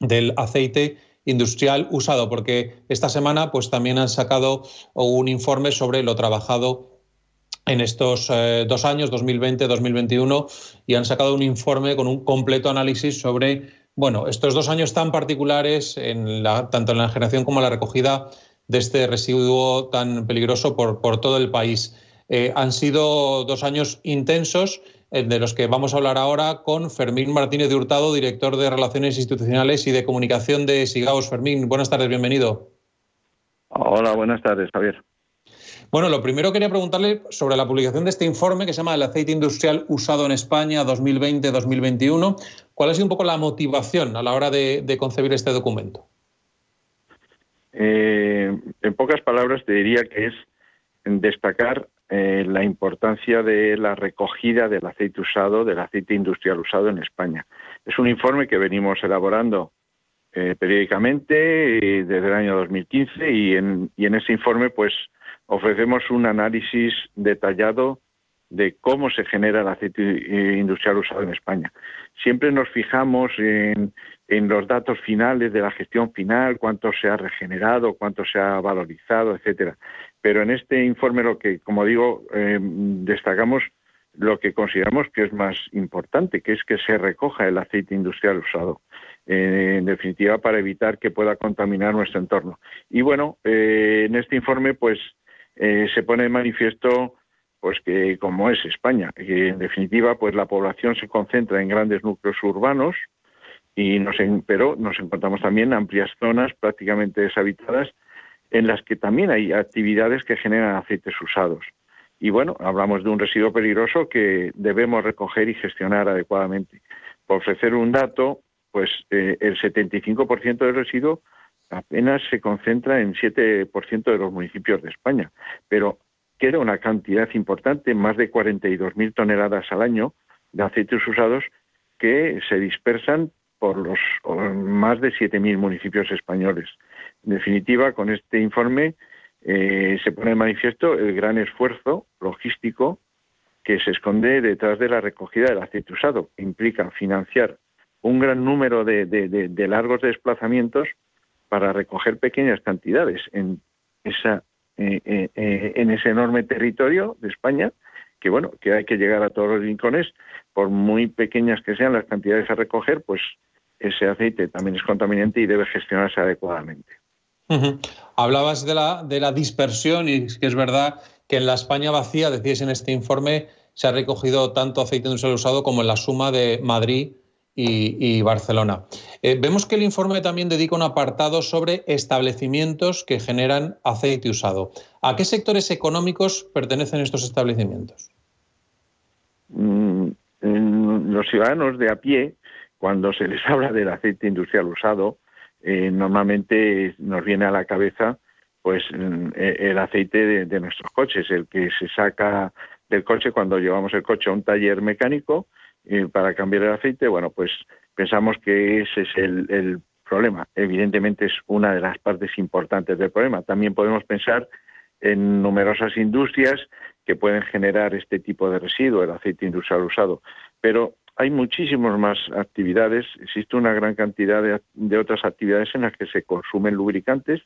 del Aceite Industrial Usado, porque esta semana pues, también han sacado un informe sobre lo trabajado en estos eh, dos años, 2020-2021, y han sacado un informe con un completo análisis sobre bueno, estos dos años tan particulares, en tanto en la generación como en la recogida de este residuo tan peligroso por, todo el país. Eh, han sido dos años intensos, de los que vamos a hablar ahora con Fermín Martínez de Hurtado, director de Relaciones Institucionales y de Comunicación de Sigaos. Fermín, buenas tardes, bienvenido. Hola, buenas tardes, Javier. Bueno, lo primero quería preguntarle sobre la publicación de este informe que se llama El aceite industrial usado en España 2020-2021. ¿Cuál ha sido un poco la motivación a la hora de, concebir este documento? Eh, en pocas palabras te diría que es destacar eh, la importancia de la recogida del aceite usado, del aceite industrial usado en España. Es un informe que venimos elaborando eh, periódicamente desde el año 2015 y en, y en ese informe pues ofrecemos un análisis detallado de cómo se genera el aceite industrial usado en España. Siempre nos fijamos en, los datos finales de la gestión final, cuánto se ha regenerado, cuánto se ha valorizado, etcétera. Pero en este informe lo que, como digo, eh, destacamos lo que consideramos que es más importante, que es que se recoja el aceite industrial usado. Eh, en definitiva, para evitar que pueda contaminar nuestro entorno. Y bueno, eh, en este informe, pues se pone de manifiesto pues que como es España, que en definitiva pues la población se concentra en grandes núcleos urbanos y nos pero nos encontramos también amplias zonas prácticamente deshabitadas en las que también hay actividades que generan aceites usados. Y bueno, hablamos de un residuo peligroso que debemos recoger y gestionar adecuadamente. Por ofrecer un dato, pues eh, el 75% del residuo apenas se concentra en 7% de los municipios de España, pero queda una cantidad importante, más de 42.000 toneladas al año de aceites usados que se dispersan por los más de 7.000 municipios españoles. En definitiva, con este informe eh, se pone en manifiesto el gran esfuerzo logístico que se esconde detrás de la recogida del aceite usado. Implica financiar un gran número de largos desplazamientos para recoger pequeñas cantidades en esa eh, eh, en ese enorme territorio de España que bueno que hay que llegar a todos los rincones por muy pequeñas que sean las cantidades a recoger pues ese aceite también es contaminante y debe gestionarse adecuadamente hablabas de la de la dispersión y es que es verdad que en la España vacía decías en este informe se ha recogido tanto aceite industrial usado como en la suma de Madrid y, Barcelona. Eh, vemos que el informe también dedica un apartado sobre establecimientos que generan aceite usado. ¿A qué sectores económicos pertenecen estos establecimientos? Mm, los ciudadanos de a pie, cuando se les habla del aceite industrial usado, eh, normalmente nos viene a la cabeza pues mm, e, el aceite de nuestros coches, el que se saca del coche cuando llevamos el coche a un taller mecánico para cambiar el aceite, bueno, pues pensamos que ese es el, problema. Evidentemente es una de las partes importantes del problema. También podemos pensar en numerosas industrias que pueden generar este tipo de residuo, el aceite industrial usado. Pero hay muchísimas más actividades, existe una gran cantidad de, otras actividades en las que se consumen lubricantes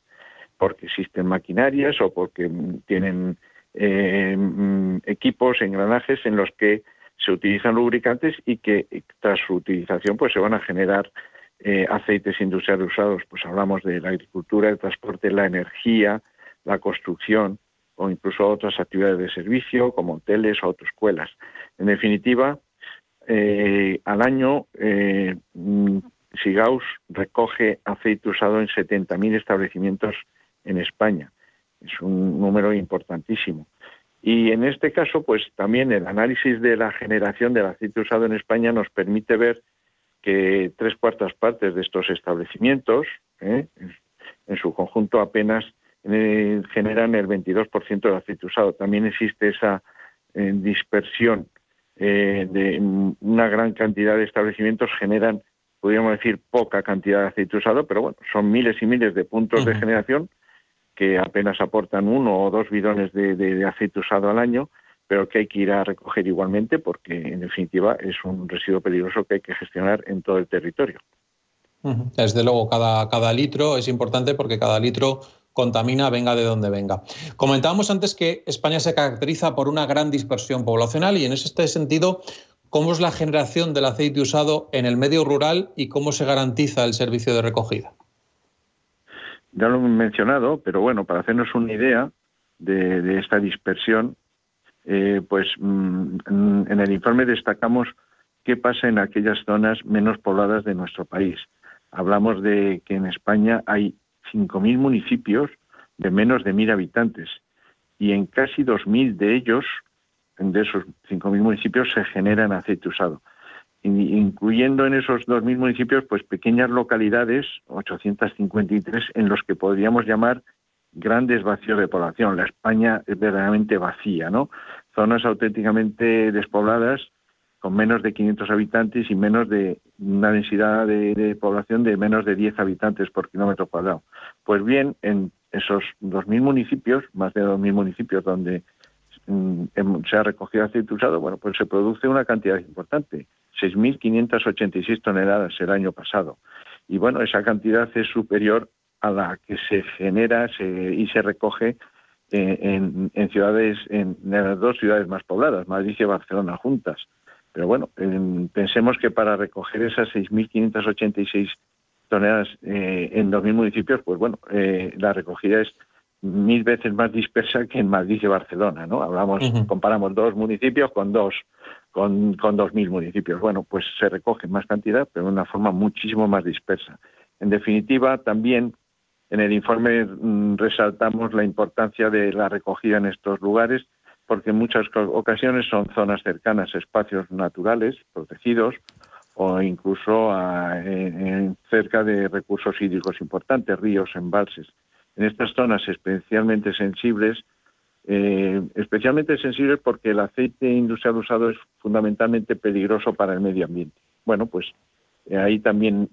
porque existen maquinarias o porque tienen eh, mm, equipos, engranajes en los que se utilizan lubricantes y que tras su utilización pues se van a generar eh, aceites industriales usados. Pues hablamos de la agricultura, el transporte, la energía, la construcción o incluso otras actividades de servicio como hoteles o autoescuelas. En definitiva, eh, al año eh, Sigaus recoge aceite usado en 70.000 establecimientos en España. Es un número importantísimo. Y en este caso, pues también el análisis de la generación del aceite usado en España nos permite ver que tres cuartas partes de estos establecimientos, ¿eh? en su conjunto apenas eh, generan el 22% del aceite usado. También existe esa eh, de una gran cantidad de establecimientos generan, podríamos decir, poca cantidad de aceite usado, pero bueno, son miles y miles de puntos de generación que apenas aportan uno o dos bidones de aceite usado al año pero que hay que ir a recoger igualmente porque, en definitiva, es un residuo peligroso que hay que gestionar en todo el territorio. Desde luego, cada, cada litro es importante porque cada litro contamina, venga de donde venga. Comentábamos antes que España se caracteriza por una gran dispersión poblacional y en este sentido, ¿cómo es la generación del aceite usado en el medio rural y cómo se garantiza el servicio de recogida? Ya lo he mencionado, pero bueno, para hacernos una idea de, esta dispersión, eh, pues mm, en el informe destacamos qué pasa en aquellas zonas menos pobladas de nuestro país. Hablamos de que en España hay 5.000 municipios de menos de 1.000 habitantes y en casi 2.000 de ellos, de esos 5.000 municipios, se generan aceite usado. Incluyendo en esos 2.000 municipios, pues pequeñas localidades, 853, en los que podríamos llamar grandes vacíos de población. La España es verdaderamente vacía, ¿no? Zonas auténticamente despobladas con menos de 500 habitantes y menos de una densidad de, población de menos de 10 habitantes por kilómetro cuadrado. Pues bien, en esos 2.000 municipios, más de 2.000 municipios donde mm, se ha recogido aceite usado, bueno, pues se produce una cantidad importante, 6.586 toneladas el año pasado. Y bueno, esa cantidad es superior a la que se genera y se recoge en, ciudades, en, las dos ciudades más pobladas, Madrid y Barcelona juntas. Pero bueno, pensemos que para recoger esas 6.586 toneladas eh, en 2.000 municipios, pues bueno, eh, la recogida es mil veces más dispersa que en Madrid y Barcelona, ¿no? Hablamos, comparamos dos municipios con dos, con, con 2.000 municipios. Bueno, pues se recoge más cantidad, pero de una forma muchísimo más dispersa. En definitiva, también en el informe mm, resaltamos la importancia de la recogida en estos lugares porque en muchas ocasiones son zonas cercanas a espacios naturales protegidos o incluso cerca de recursos hídricos importantes, ríos, embalses. En estas zonas especialmente sensibles, eh, especialmente sensibles porque el aceite industrial usado es fundamentalmente peligroso para el medio ambiente. Bueno, pues eh, ahí también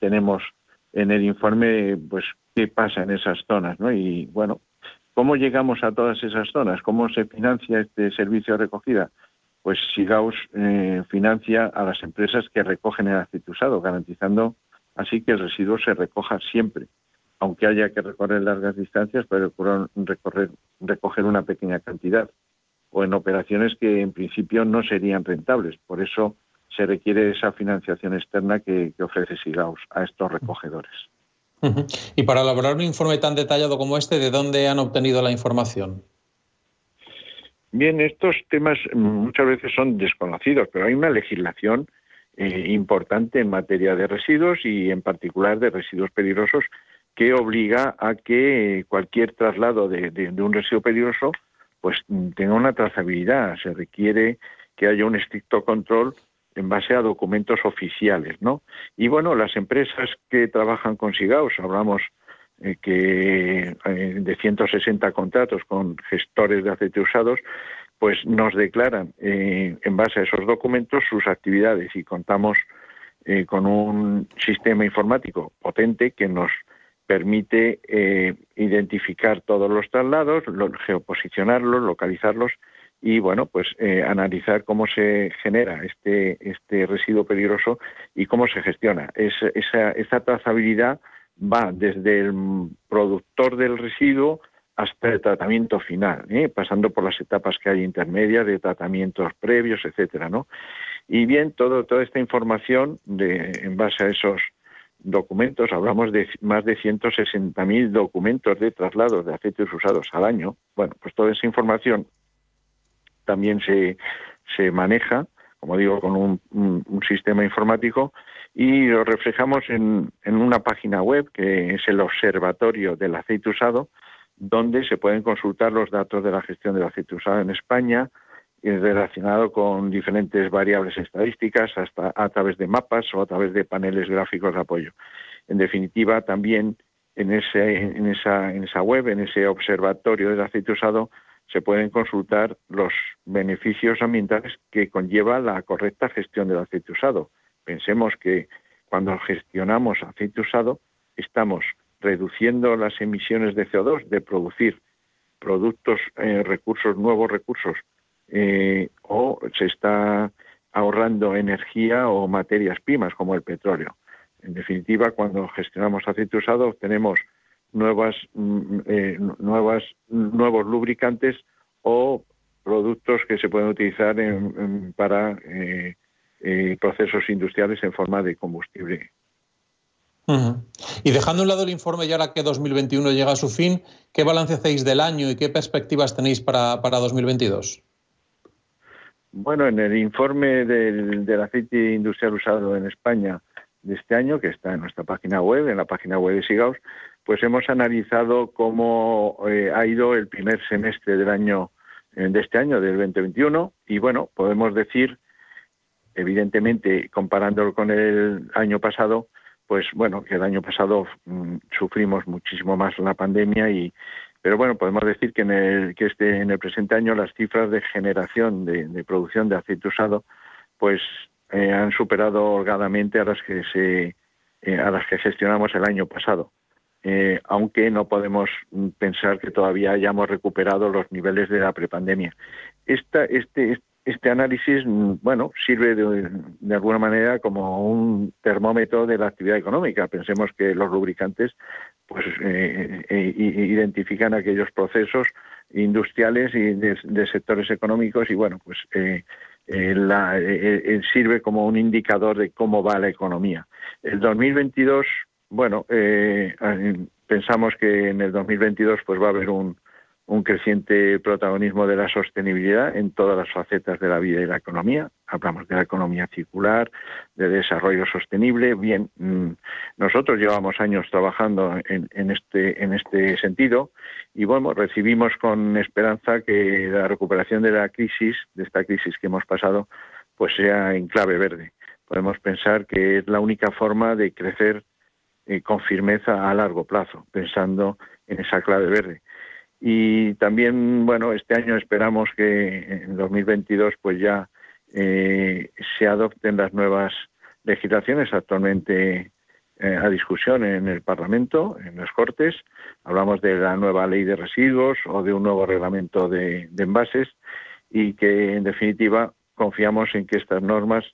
tenemos en el informe, pues, qué pasa en esas zonas, ¿no? Y, bueno, ¿cómo llegamos a todas esas zonas? ¿Cómo se financia este servicio de recogida? Pues Sigaus eh, financia a las empresas que recogen el aceite usado, garantizando así que el residuo se recoja siempre, aunque haya que recorrer largas distancias, pero recoger una pequeña cantidad, o en operaciones que en principio no serían rentables. Por eso se requiere esa financiación externa que, ofrece SIGAUS a estos recogedores. Y para elaborar un informe tan detallado como este, ¿de dónde han obtenido la información? Bien, estos temas muchas veces son desconocidos, pero hay una legislación eh, importante en materia de residuos y en particular de residuos peligrosos que obliga a que cualquier traslado de, de un residuo peligroso pues tenga una trazabilidad. Se requiere que haya un estricto control en base a documentos oficiales, ¿no? Y bueno, las empresas que trabajan con SIGAUS, hablamos eh, que eh, de 160 contratos con gestores de aceite usados, pues nos declaran eh, en base a esos documentos sus actividades y contamos con un sistema informático potente que nos permite identificar todos los traslados, geoposicionarlos, localizarlos y bueno, pues eh, analizar cómo se genera este, este residuo peligroso y cómo se gestiona. esa, esa trazabilidad va desde el productor del residuo hasta el tratamiento final, ¿eh? pasando por las etapas que hay intermedias de tratamientos previos, etcétera, ¿no? Y bien, todo, toda esta información de, en base a esos documentos, hablamos de más de 160.000 documentos de traslados de aceites usados al año. Bueno, pues toda esa información también se, se maneja, como digo, con un, sistema informático y lo reflejamos en, en, una página web que es el Observatorio del Aceite Usado, donde se pueden consultar los datos de la gestión del aceite usado en España relacionado con diferentes variables estadísticas hasta a través de mapas o a través de paneles gráficos de apoyo. En definitiva, también en, ese, en, esa, en esa web, en ese observatorio del aceite usado, se pueden consultar los beneficios ambientales que conlleva la correcta gestión del aceite usado. Pensemos que cuando gestionamos aceite usado, estamos reduciendo las emisiones de CO2 de producir productos, eh, recursos, nuevos recursos, eh, o se está ahorrando energía o materias primas como el petróleo. En definitiva, cuando gestionamos aceite usado, obtenemos nuevas, mm, eh, nuevas, nuevos lubricantes o productos que se pueden utilizar para procesos industriales en forma de combustible y dejando a un lado el informe y ahora que 2021 llega a su fin, ¿qué balance hacéis del año y qué perspectivas tenéis para, para 2022? Bueno, en el informe del, aceite industrial usado en España de este año, que está en nuestra página web, en la página web de Sigaus, pues hemos analizado cómo eh, ha ido el primer semestre del año eh, de este año, del 2021, y bueno, podemos decir, evidentemente, comparándolo con el año pasado, pues bueno, que el año pasado mm, sufrimos muchísimo más la pandemia y pero bueno, podemos decir que en el que este en el presente año las cifras de generación de, producción de aceite usado pues eh, han superado holgadamente a las que se eh, a las que gestionamos el año pasado. Eh, aunque no podemos mm, pensar que todavía hayamos recuperado los niveles de la prepandemia. Esta, este, este análisis, mm, bueno, sirve de, alguna manera como un termómetro de la actividad económica. Pensemos que los lubricantes, pues, eh, eh, identifican aquellos procesos industriales y de, sectores económicos y, bueno, pues, eh, sirve como un indicador de cómo va la economía. El 2022, bueno, pensamos que en el 2022, pues, va a haber un un creciente protagonismo de la sostenibilidad en todas las facetas de la vida y la economía. Hablamos de la economía circular, de desarrollo sostenible. Bien, mm, nosotros llevamos años trabajando en, este, en este sentido y bueno, recibimos con esperanza que la recuperación de la crisis, de esta crisis que hemos pasado, pues sea en clave verde. Podemos pensar que es la única forma de crecer eh, con firmeza a largo plazo, pensando en esa clave verde y también bueno este año esperamos que en 2022 pues ya eh, se adopten las nuevas legislaciones actualmente eh, a discusión en el Parlamento, en las Cortes. Hablamos de la nueva ley de residuos o de un nuevo reglamento de, envases y que en definitiva confiamos en que estas normas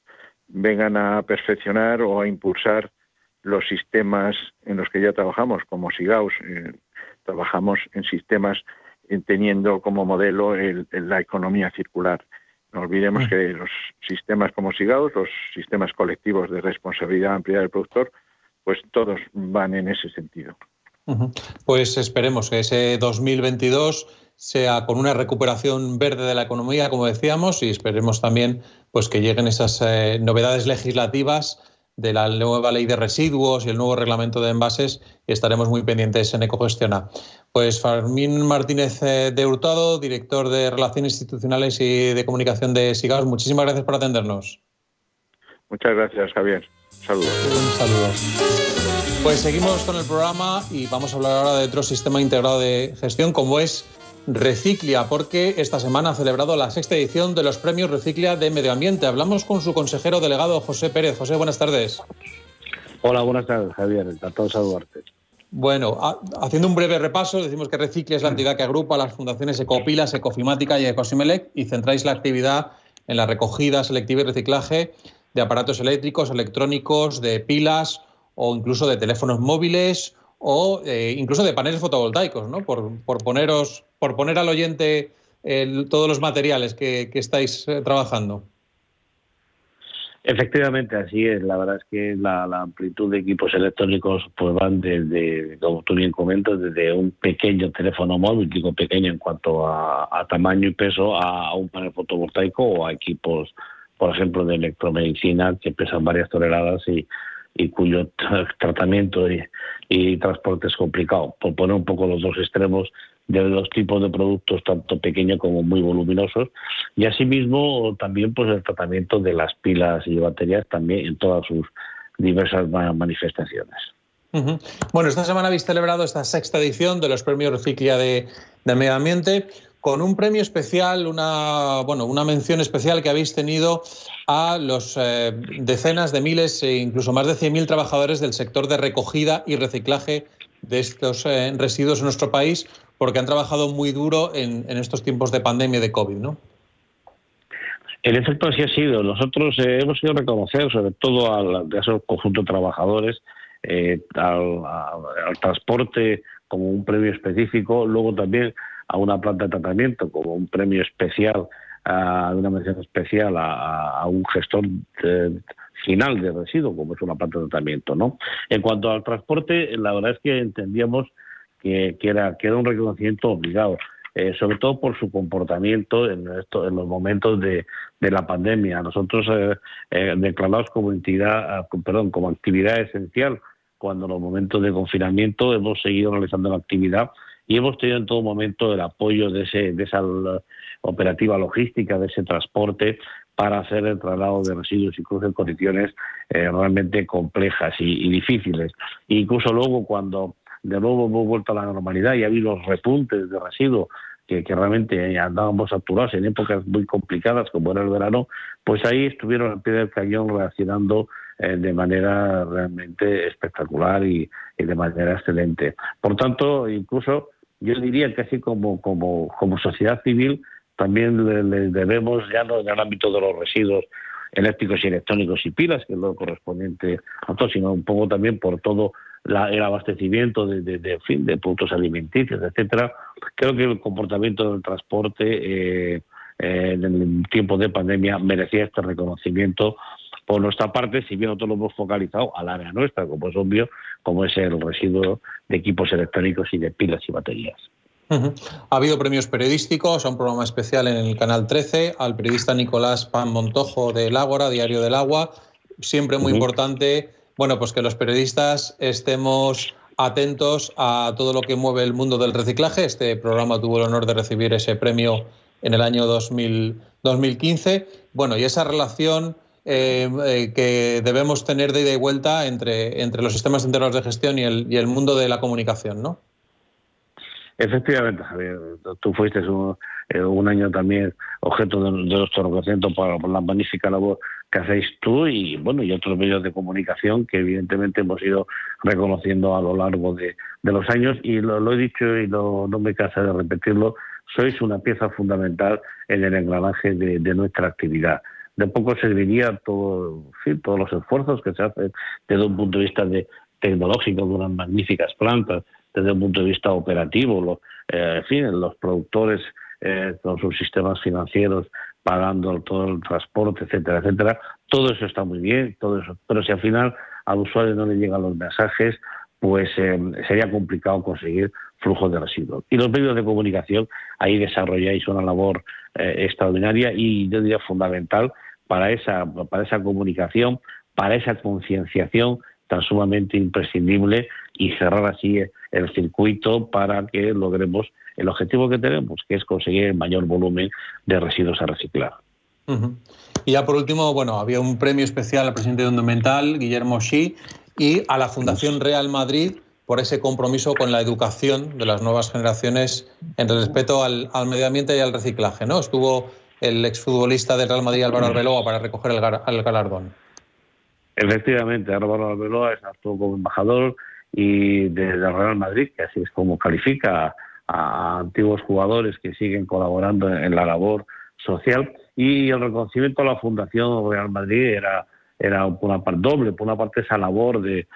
vengan a perfeccionar o a impulsar los sistemas en los que ya trabajamos, como SIGAUS, eh, trabajamos en sistemas teniendo como modelo la economía circular. No olvidemos mm. que los sistemas como SIGAUS, los sistemas colectivos de responsabilidad amplia del productor, pues todos van en ese sentido. Pues esperemos que ese 2022 sea con una recuperación verde de la economía, como decíamos, y esperemos también pues que lleguen esas eh, novedades legislativas de la nueva ley de residuos y el nuevo reglamento de envases y estaremos muy pendientes en Ecogestiona. Pues Fermín Martínez eh, de Hurtado, director de Relaciones Institucionales y de Comunicación de SIGAUS, muchísimas gracias por atendernos. Muchas gracias, Javier. Saludos. Un saludo. Pues seguimos con el programa y vamos a hablar ahora de otro sistema integrado de gestión como es Reciclia, porque esta semana ha celebrado la sexta edición de los premios Reciclia de Medio Ambiente. Hablamos con su consejero delegado, José Pérez. José, buenas tardes. Hola, buenas tardes, Javier. Encantado de saludarte. Bueno, haciendo un breve repaso, decimos que Reciclia es la entidad que agrupa las fundaciones Ecopilas, Ecofimática y Ecosimelec y centráis la actividad en la recogida, selectiva y reciclaje de aparatos eléctricos, electrónicos, de pilas o incluso de teléfonos móviles o eh, incluso de paneles fotovoltaicos, ¿no? Por, poneros, por poner al oyente todos los materiales que, estáis eh, trabajando. Efectivamente, así es. La verdad es que la, amplitud de equipos electrónicos pues van desde, como tú bien comentas, desde un pequeño teléfono móvil, digo pequeño en cuanto a, tamaño y peso, a, un panel fotovoltaico o a equipos, por ejemplo, de electromedicina que pesan varias toneladas y, y cuyo tratamiento y, transporte es complicado. Por poner un poco los dos extremos, de los tipos de productos tanto pequeños como muy voluminosos y asimismo también pues el tratamiento de las pilas y baterías también en todas sus diversas manifestaciones. Bueno, esta semana habéis celebrado esta sexta edición de los premios Reciclia de, Medio Ambiente con un premio especial, una, bueno, una mención especial que habéis tenido a los eh, decenas de miles e incluso más de 100.000 trabajadores del sector de recogida y reciclaje de estos eh, residuos en nuestro país, porque han trabajado muy duro en, estos tiempos de pandemia de COVID, ¿no? El efecto así ha sido. Nosotros eh, hemos ido a reconocer, sobre todo al, a esos conjuntos de trabajadores, al, transporte como un premio específico, luego también a una planta de tratamiento como un premio especial, una mención especial a, un gestor final de residuos como es una planta de tratamiento. ¿no? En cuanto al transporte, la verdad es que entendíamos que, era, que era un reconocimiento obligado. Eh, sobre todo por su comportamiento en, los momentos de, de la pandemia. Nosotros eh, eh, declarados como entidad, ah, perdón, como actividad esencial, cuando en los momentos de confinamiento hemos seguido realizando la actividad y hemos tenido en todo momento el apoyo de, ese, de esa operativa logística, de ese transporte para hacer el traslado de residuos, incluso en condiciones realmente complejas y, difíciles. incluso luego cuando de nuevo hemos vuelto a la normalidad y ha habido repuntes de residuos que, realmente andábamos saturados en épocas muy complicadas como era el verano, pues ahí estuvieron al pie del cañón reaccionando eh, de manera realmente espectacular y, de manera excelente. Por tanto, incluso yo diría que así como, como, sociedad civil también le, debemos, ya no en el ámbito de los residuos eléctricos y electrónicos y pilas, que es lo correspondiente a todo, sino un poco también por todo el abastecimiento de, de, de productos alimenticios, etcétera. Creo que el comportamiento del transporte eh, eh, en el tiempo de pandemia merecía este reconocimiento por nuestra parte, si bien nosotros lo hemos focalizado al área nuestra, como es obvio, como es el residuo de equipos electrónicos y de pilas y baterías. Ha habido premios periodísticos, a un programa especial en el Canal 13, al periodista Nicolás Pan Montojo del Ágora, Diario del Agua, siempre muy importante bueno, pues que los periodistas estemos atentos a todo lo que mueve el mundo del reciclaje. Este programa tuvo el honor de recibir ese premio en el año 2015. Bueno, y esa relación eh, eh, que debemos tener de ida y vuelta entre, entre los sistemas integrados de gestión y el, y el mundo de la comunicación, ¿no? Efectivamente, Javier. Tú fuiste un, eh, un año también objeto de, nuestro reconocimiento por, la magnífica labor que hacéis tú y bueno y otros medios de comunicación que evidentemente hemos ido reconociendo a lo largo de, los años y lo, he dicho y no me cansa de repetirlo sois una pieza fundamental en el engranaje de, nuestra actividad de poco serviría todo, todos los esfuerzos que se hacen desde un punto de vista de tecnológico de unas magníficas plantas desde un punto de vista operativo eh, en fin los productores eh, con sus sistemas financieros, pagando todo el transporte, etcétera, etcétera. Todo eso está muy bien, todo eso. Pero si al final al usuario no le llegan los mensajes, pues eh, sería complicado conseguir flujos de residuos. Y los medios de comunicación, ahí desarrolláis una labor eh, extraordinaria y yo diría fundamental para esa, para esa comunicación, para esa concienciación tan sumamente imprescindible y cerrar así el circuito para que logremos el objetivo que tenemos, que es conseguir el mayor volumen de residuos a reciclar. Y ya por último, bueno, había un premio especial al presidente de Mental, Guillermo Xi, y a la Fundación Real Madrid por ese compromiso con la educación de las nuevas generaciones en respeto al, medio ambiente y al reciclaje. ¿no? Estuvo el exfutbolista del Real Madrid, Álvaro Arbeloa, para recoger el, galardón. Efectivamente, Álvaro Arbeloa actuó como embajador y del Real Madrid, que así es como califica a antiguos jugadores que siguen colaborando en la labor social y el reconocimiento a la Fundación Real Madrid era era una parte doble, por una parte esa labor de,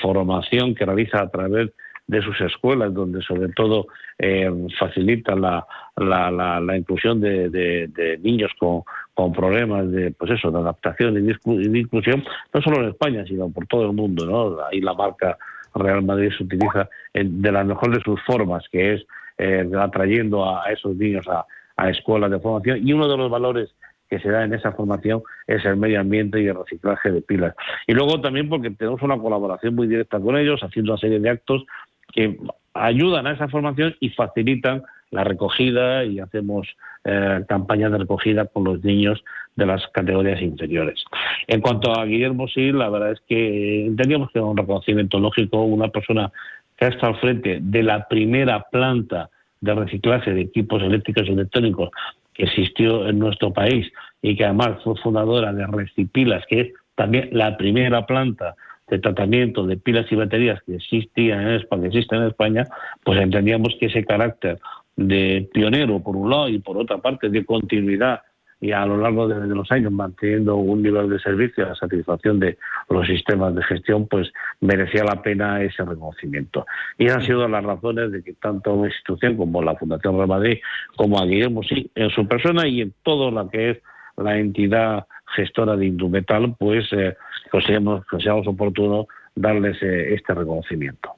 formación que realiza a través de sus escuelas, donde sobre todo eh, facilita la, la, inclusión de, niños con, con, problemas de pues eso de adaptación y de inclusión, no solo en España, sino por todo el mundo. ¿no? Ahí la marca Real Madrid se utiliza de la mejor de sus formas, que es eh, atrayendo a, esos niños a, escuelas de formación. Y uno de los valores que se da en esa formación es el medio ambiente y el reciclaje de pilas. Y luego también porque tenemos una colaboración muy directa con ellos, haciendo una serie de actos que ayudan a esa formación y facilitan la recogida y hacemos eh, campañas de recogida con los niños de las categorías inferiores. En cuanto a Guillermo sí, la verdad es que entendíamos que un reconocimiento lógico, una persona que ha estado al frente de la primera planta de reciclaje de equipos eléctricos y electrónicos que existió en nuestro país y que además fue fundadora de Recipilas, que es también la primera planta de tratamiento de pilas y baterías que existía en España, que existe en España, pues entendíamos que ese carácter de pionero por un lado y por otra parte de continuidad y a lo largo de, los años manteniendo un nivel de servicio a satisfacción de los sistemas de gestión, pues merecía la pena ese reconocimiento. Y han sido las razones de que tanto una institución como la Fundación Real como a Guillermo sí, en su persona y en todo lo que es la entidad gestora de Indumetal, pues eh, consideramos, consideramos oportuno darles eh, este reconocimiento.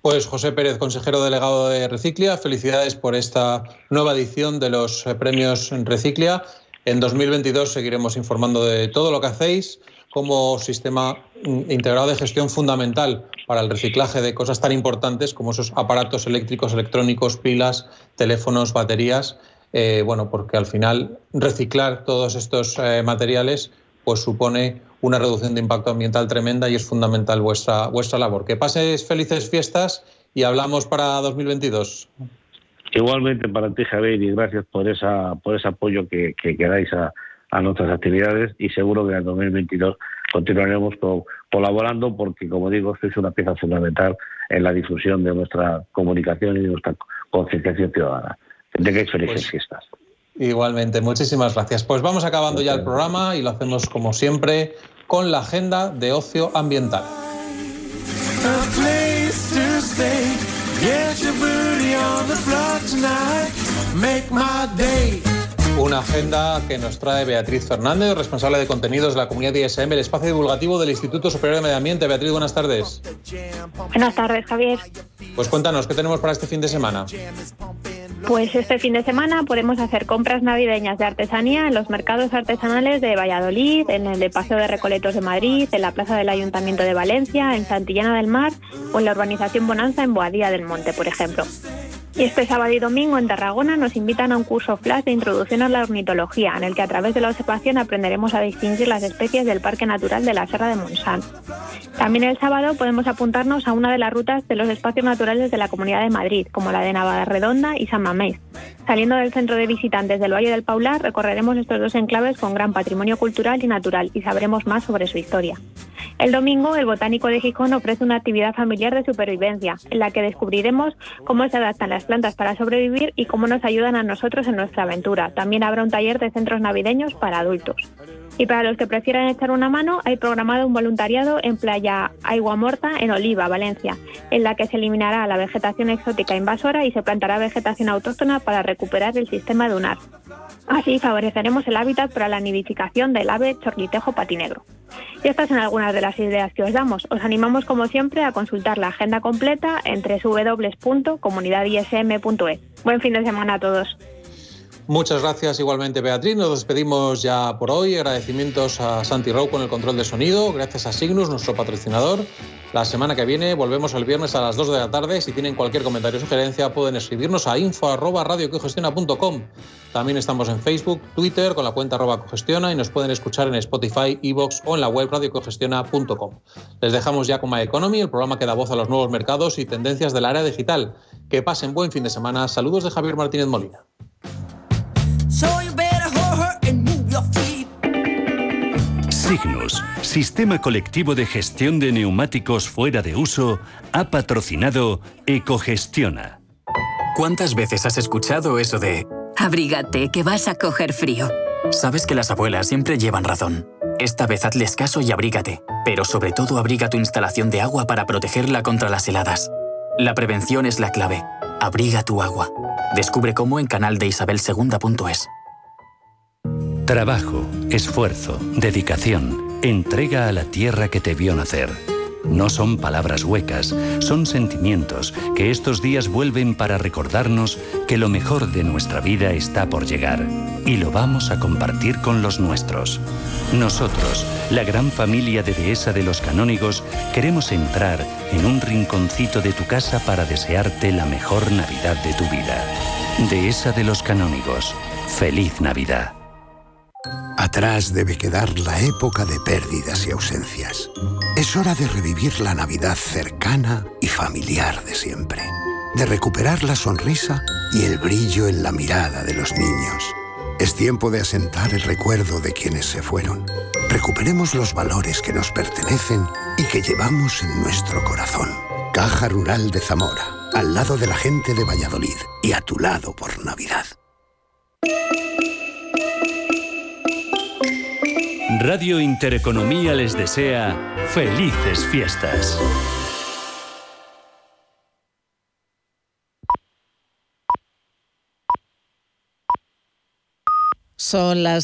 Pues José Pérez, consejero delegado de Reciclia, felicidades por esta nueva edición de los eh, premios Reciclia. En 2022 seguiremos informando de todo lo que hacéis como sistema mm, integrado de gestión fundamental para el reciclaje de cosas tan importantes como esos aparatos eléctricos, electrónicos, pilas, teléfonos, baterías. Eh, bueno, porque al final reciclar todos estos materiales pues supone una reducción de impacto ambiental tremenda y es fundamental vuestra, vuestra labor. Que pases felices fiestas y hablamos para 2022. Igualmente para ti, Javier, y gracias por esa por ese apoyo que, que, dais a, nuestras actividades y seguro que en 2022 continuaremos colaborando porque, como digo, sois una pieza fundamental en la difusión de nuestra comunicación y de nuestra concienciación ciudadana. Tengáis felices pues fiestas. Igualmente, muchísimas gracias. Pues vamos acabando ya el programa y lo hacemos como siempre con la agenda de ocio ambiental. Una agenda que nos trae Beatriz Fernández, responsable de contenidos de la comunidad ISM, el espacio divulgativo del Instituto Superior de Medio Ambiente. Beatriz, buenas tardes. Buenas tardes, Javier. Pues cuéntanos, ¿qué tenemos para este fin de semana? Pues este fin de semana podemos hacer compras navideñas de artesanía en los mercados artesanales de Valladolid, en el de Paseo de Recoletos de Madrid, en la Plaza del Ayuntamiento de Valencia, en Santillana del Mar o en la urbanización Bonanza en Boadía del Monte, por ejemplo. Y este sábado y domingo en Tarragona nos invitan a un curso flash de introducción a la ornitología, en el que a través de la observación aprenderemos a distinguir las especies del Parque Natural de la Serra de Montsant. También el sábado podemos apuntarnos a una de las rutas de los espacios naturales de la Comunidad de Madrid, como la de Redonda y San Mamés. Saliendo del centro de visitantes del Valle del Paular, recorreremos estos dos enclaves con gran patrimonio cultural y natural y sabremos más sobre su historia. El domingo, el Botánico de Gijón ofrece una actividad familiar de supervivencia, en la que descubriremos cómo se adaptan las plantas para sobrevivir y cómo nos ayudan a nosotros en nuestra aventura. También habrá un taller de centros navideños para adultos. Y para los que prefieran echar una mano, hay programado un voluntariado en Playa Agua Morta, en Oliva, Valencia, en la que se eliminará la vegetación exótica invasora y se plantará vegetación autóctona para recuperar el sistema dunar. Así favoreceremos el hábitat para la nidificación del ave chorlitejo patinegro. Y estas son algunas de las ideas que os damos. Os animamos, como siempre, a consultar la agenda completa en www.comunidadism.es. Buen fin de semana a todos. Muchas gracias igualmente Beatriz. Nos despedimos ya por hoy. Agradecimientos a Santi Rau con el control de sonido. Gracias a Signus, nuestro patrocinador. La semana que viene volvemos el viernes a las 2 de la tarde. Si tienen cualquier comentario o sugerencia pueden escribirnos a info.radiocogestiona.com. También estamos en Facebook, Twitter con la cuenta arroba cogestiona y nos pueden escuchar en Spotify, Evox o en la web radiocogestiona.com. Les dejamos ya con My Economy, el programa que da voz a los nuevos mercados y tendencias del área digital. Que pasen buen fin de semana. Saludos de Javier Martínez Molina. Signus, Sistema Colectivo de Gestión de Neumáticos Fuera de Uso, ha patrocinado Ecogestiona. ¿Cuántas veces has escuchado eso de... Abrígate, que vas a coger frío? Sabes que las abuelas siempre llevan razón. Esta vez hazles caso y abrígate, pero sobre todo abriga tu instalación de agua para protegerla contra las heladas. La prevención es la clave. Abriga tu agua. Descubre cómo en canal de isabelsegunda.es. Trabajo, esfuerzo, dedicación, entrega a la tierra que te vio nacer. No son palabras huecas, son sentimientos que estos días vuelven para recordarnos que lo mejor de nuestra vida está por llegar y lo vamos a compartir con los nuestros. Nosotros, la gran familia de Dehesa de los Canónigos, queremos entrar en un rinconcito de tu casa para desearte la mejor Navidad de tu vida. Dehesa de los Canónigos. Feliz Navidad. Atrás debe quedar la época de pérdidas y ausencias. Es hora de revivir la Navidad cercana y familiar de siempre. De recuperar la sonrisa y el brillo en la mirada de los niños. Es tiempo de asentar el recuerdo de quienes se fueron. Recuperemos los valores que nos pertenecen y que llevamos en nuestro corazón. Caja Rural de Zamora, al lado de la gente de Valladolid y a tu lado por Navidad. Radio Intereconomía les desea felices fiestas. Son las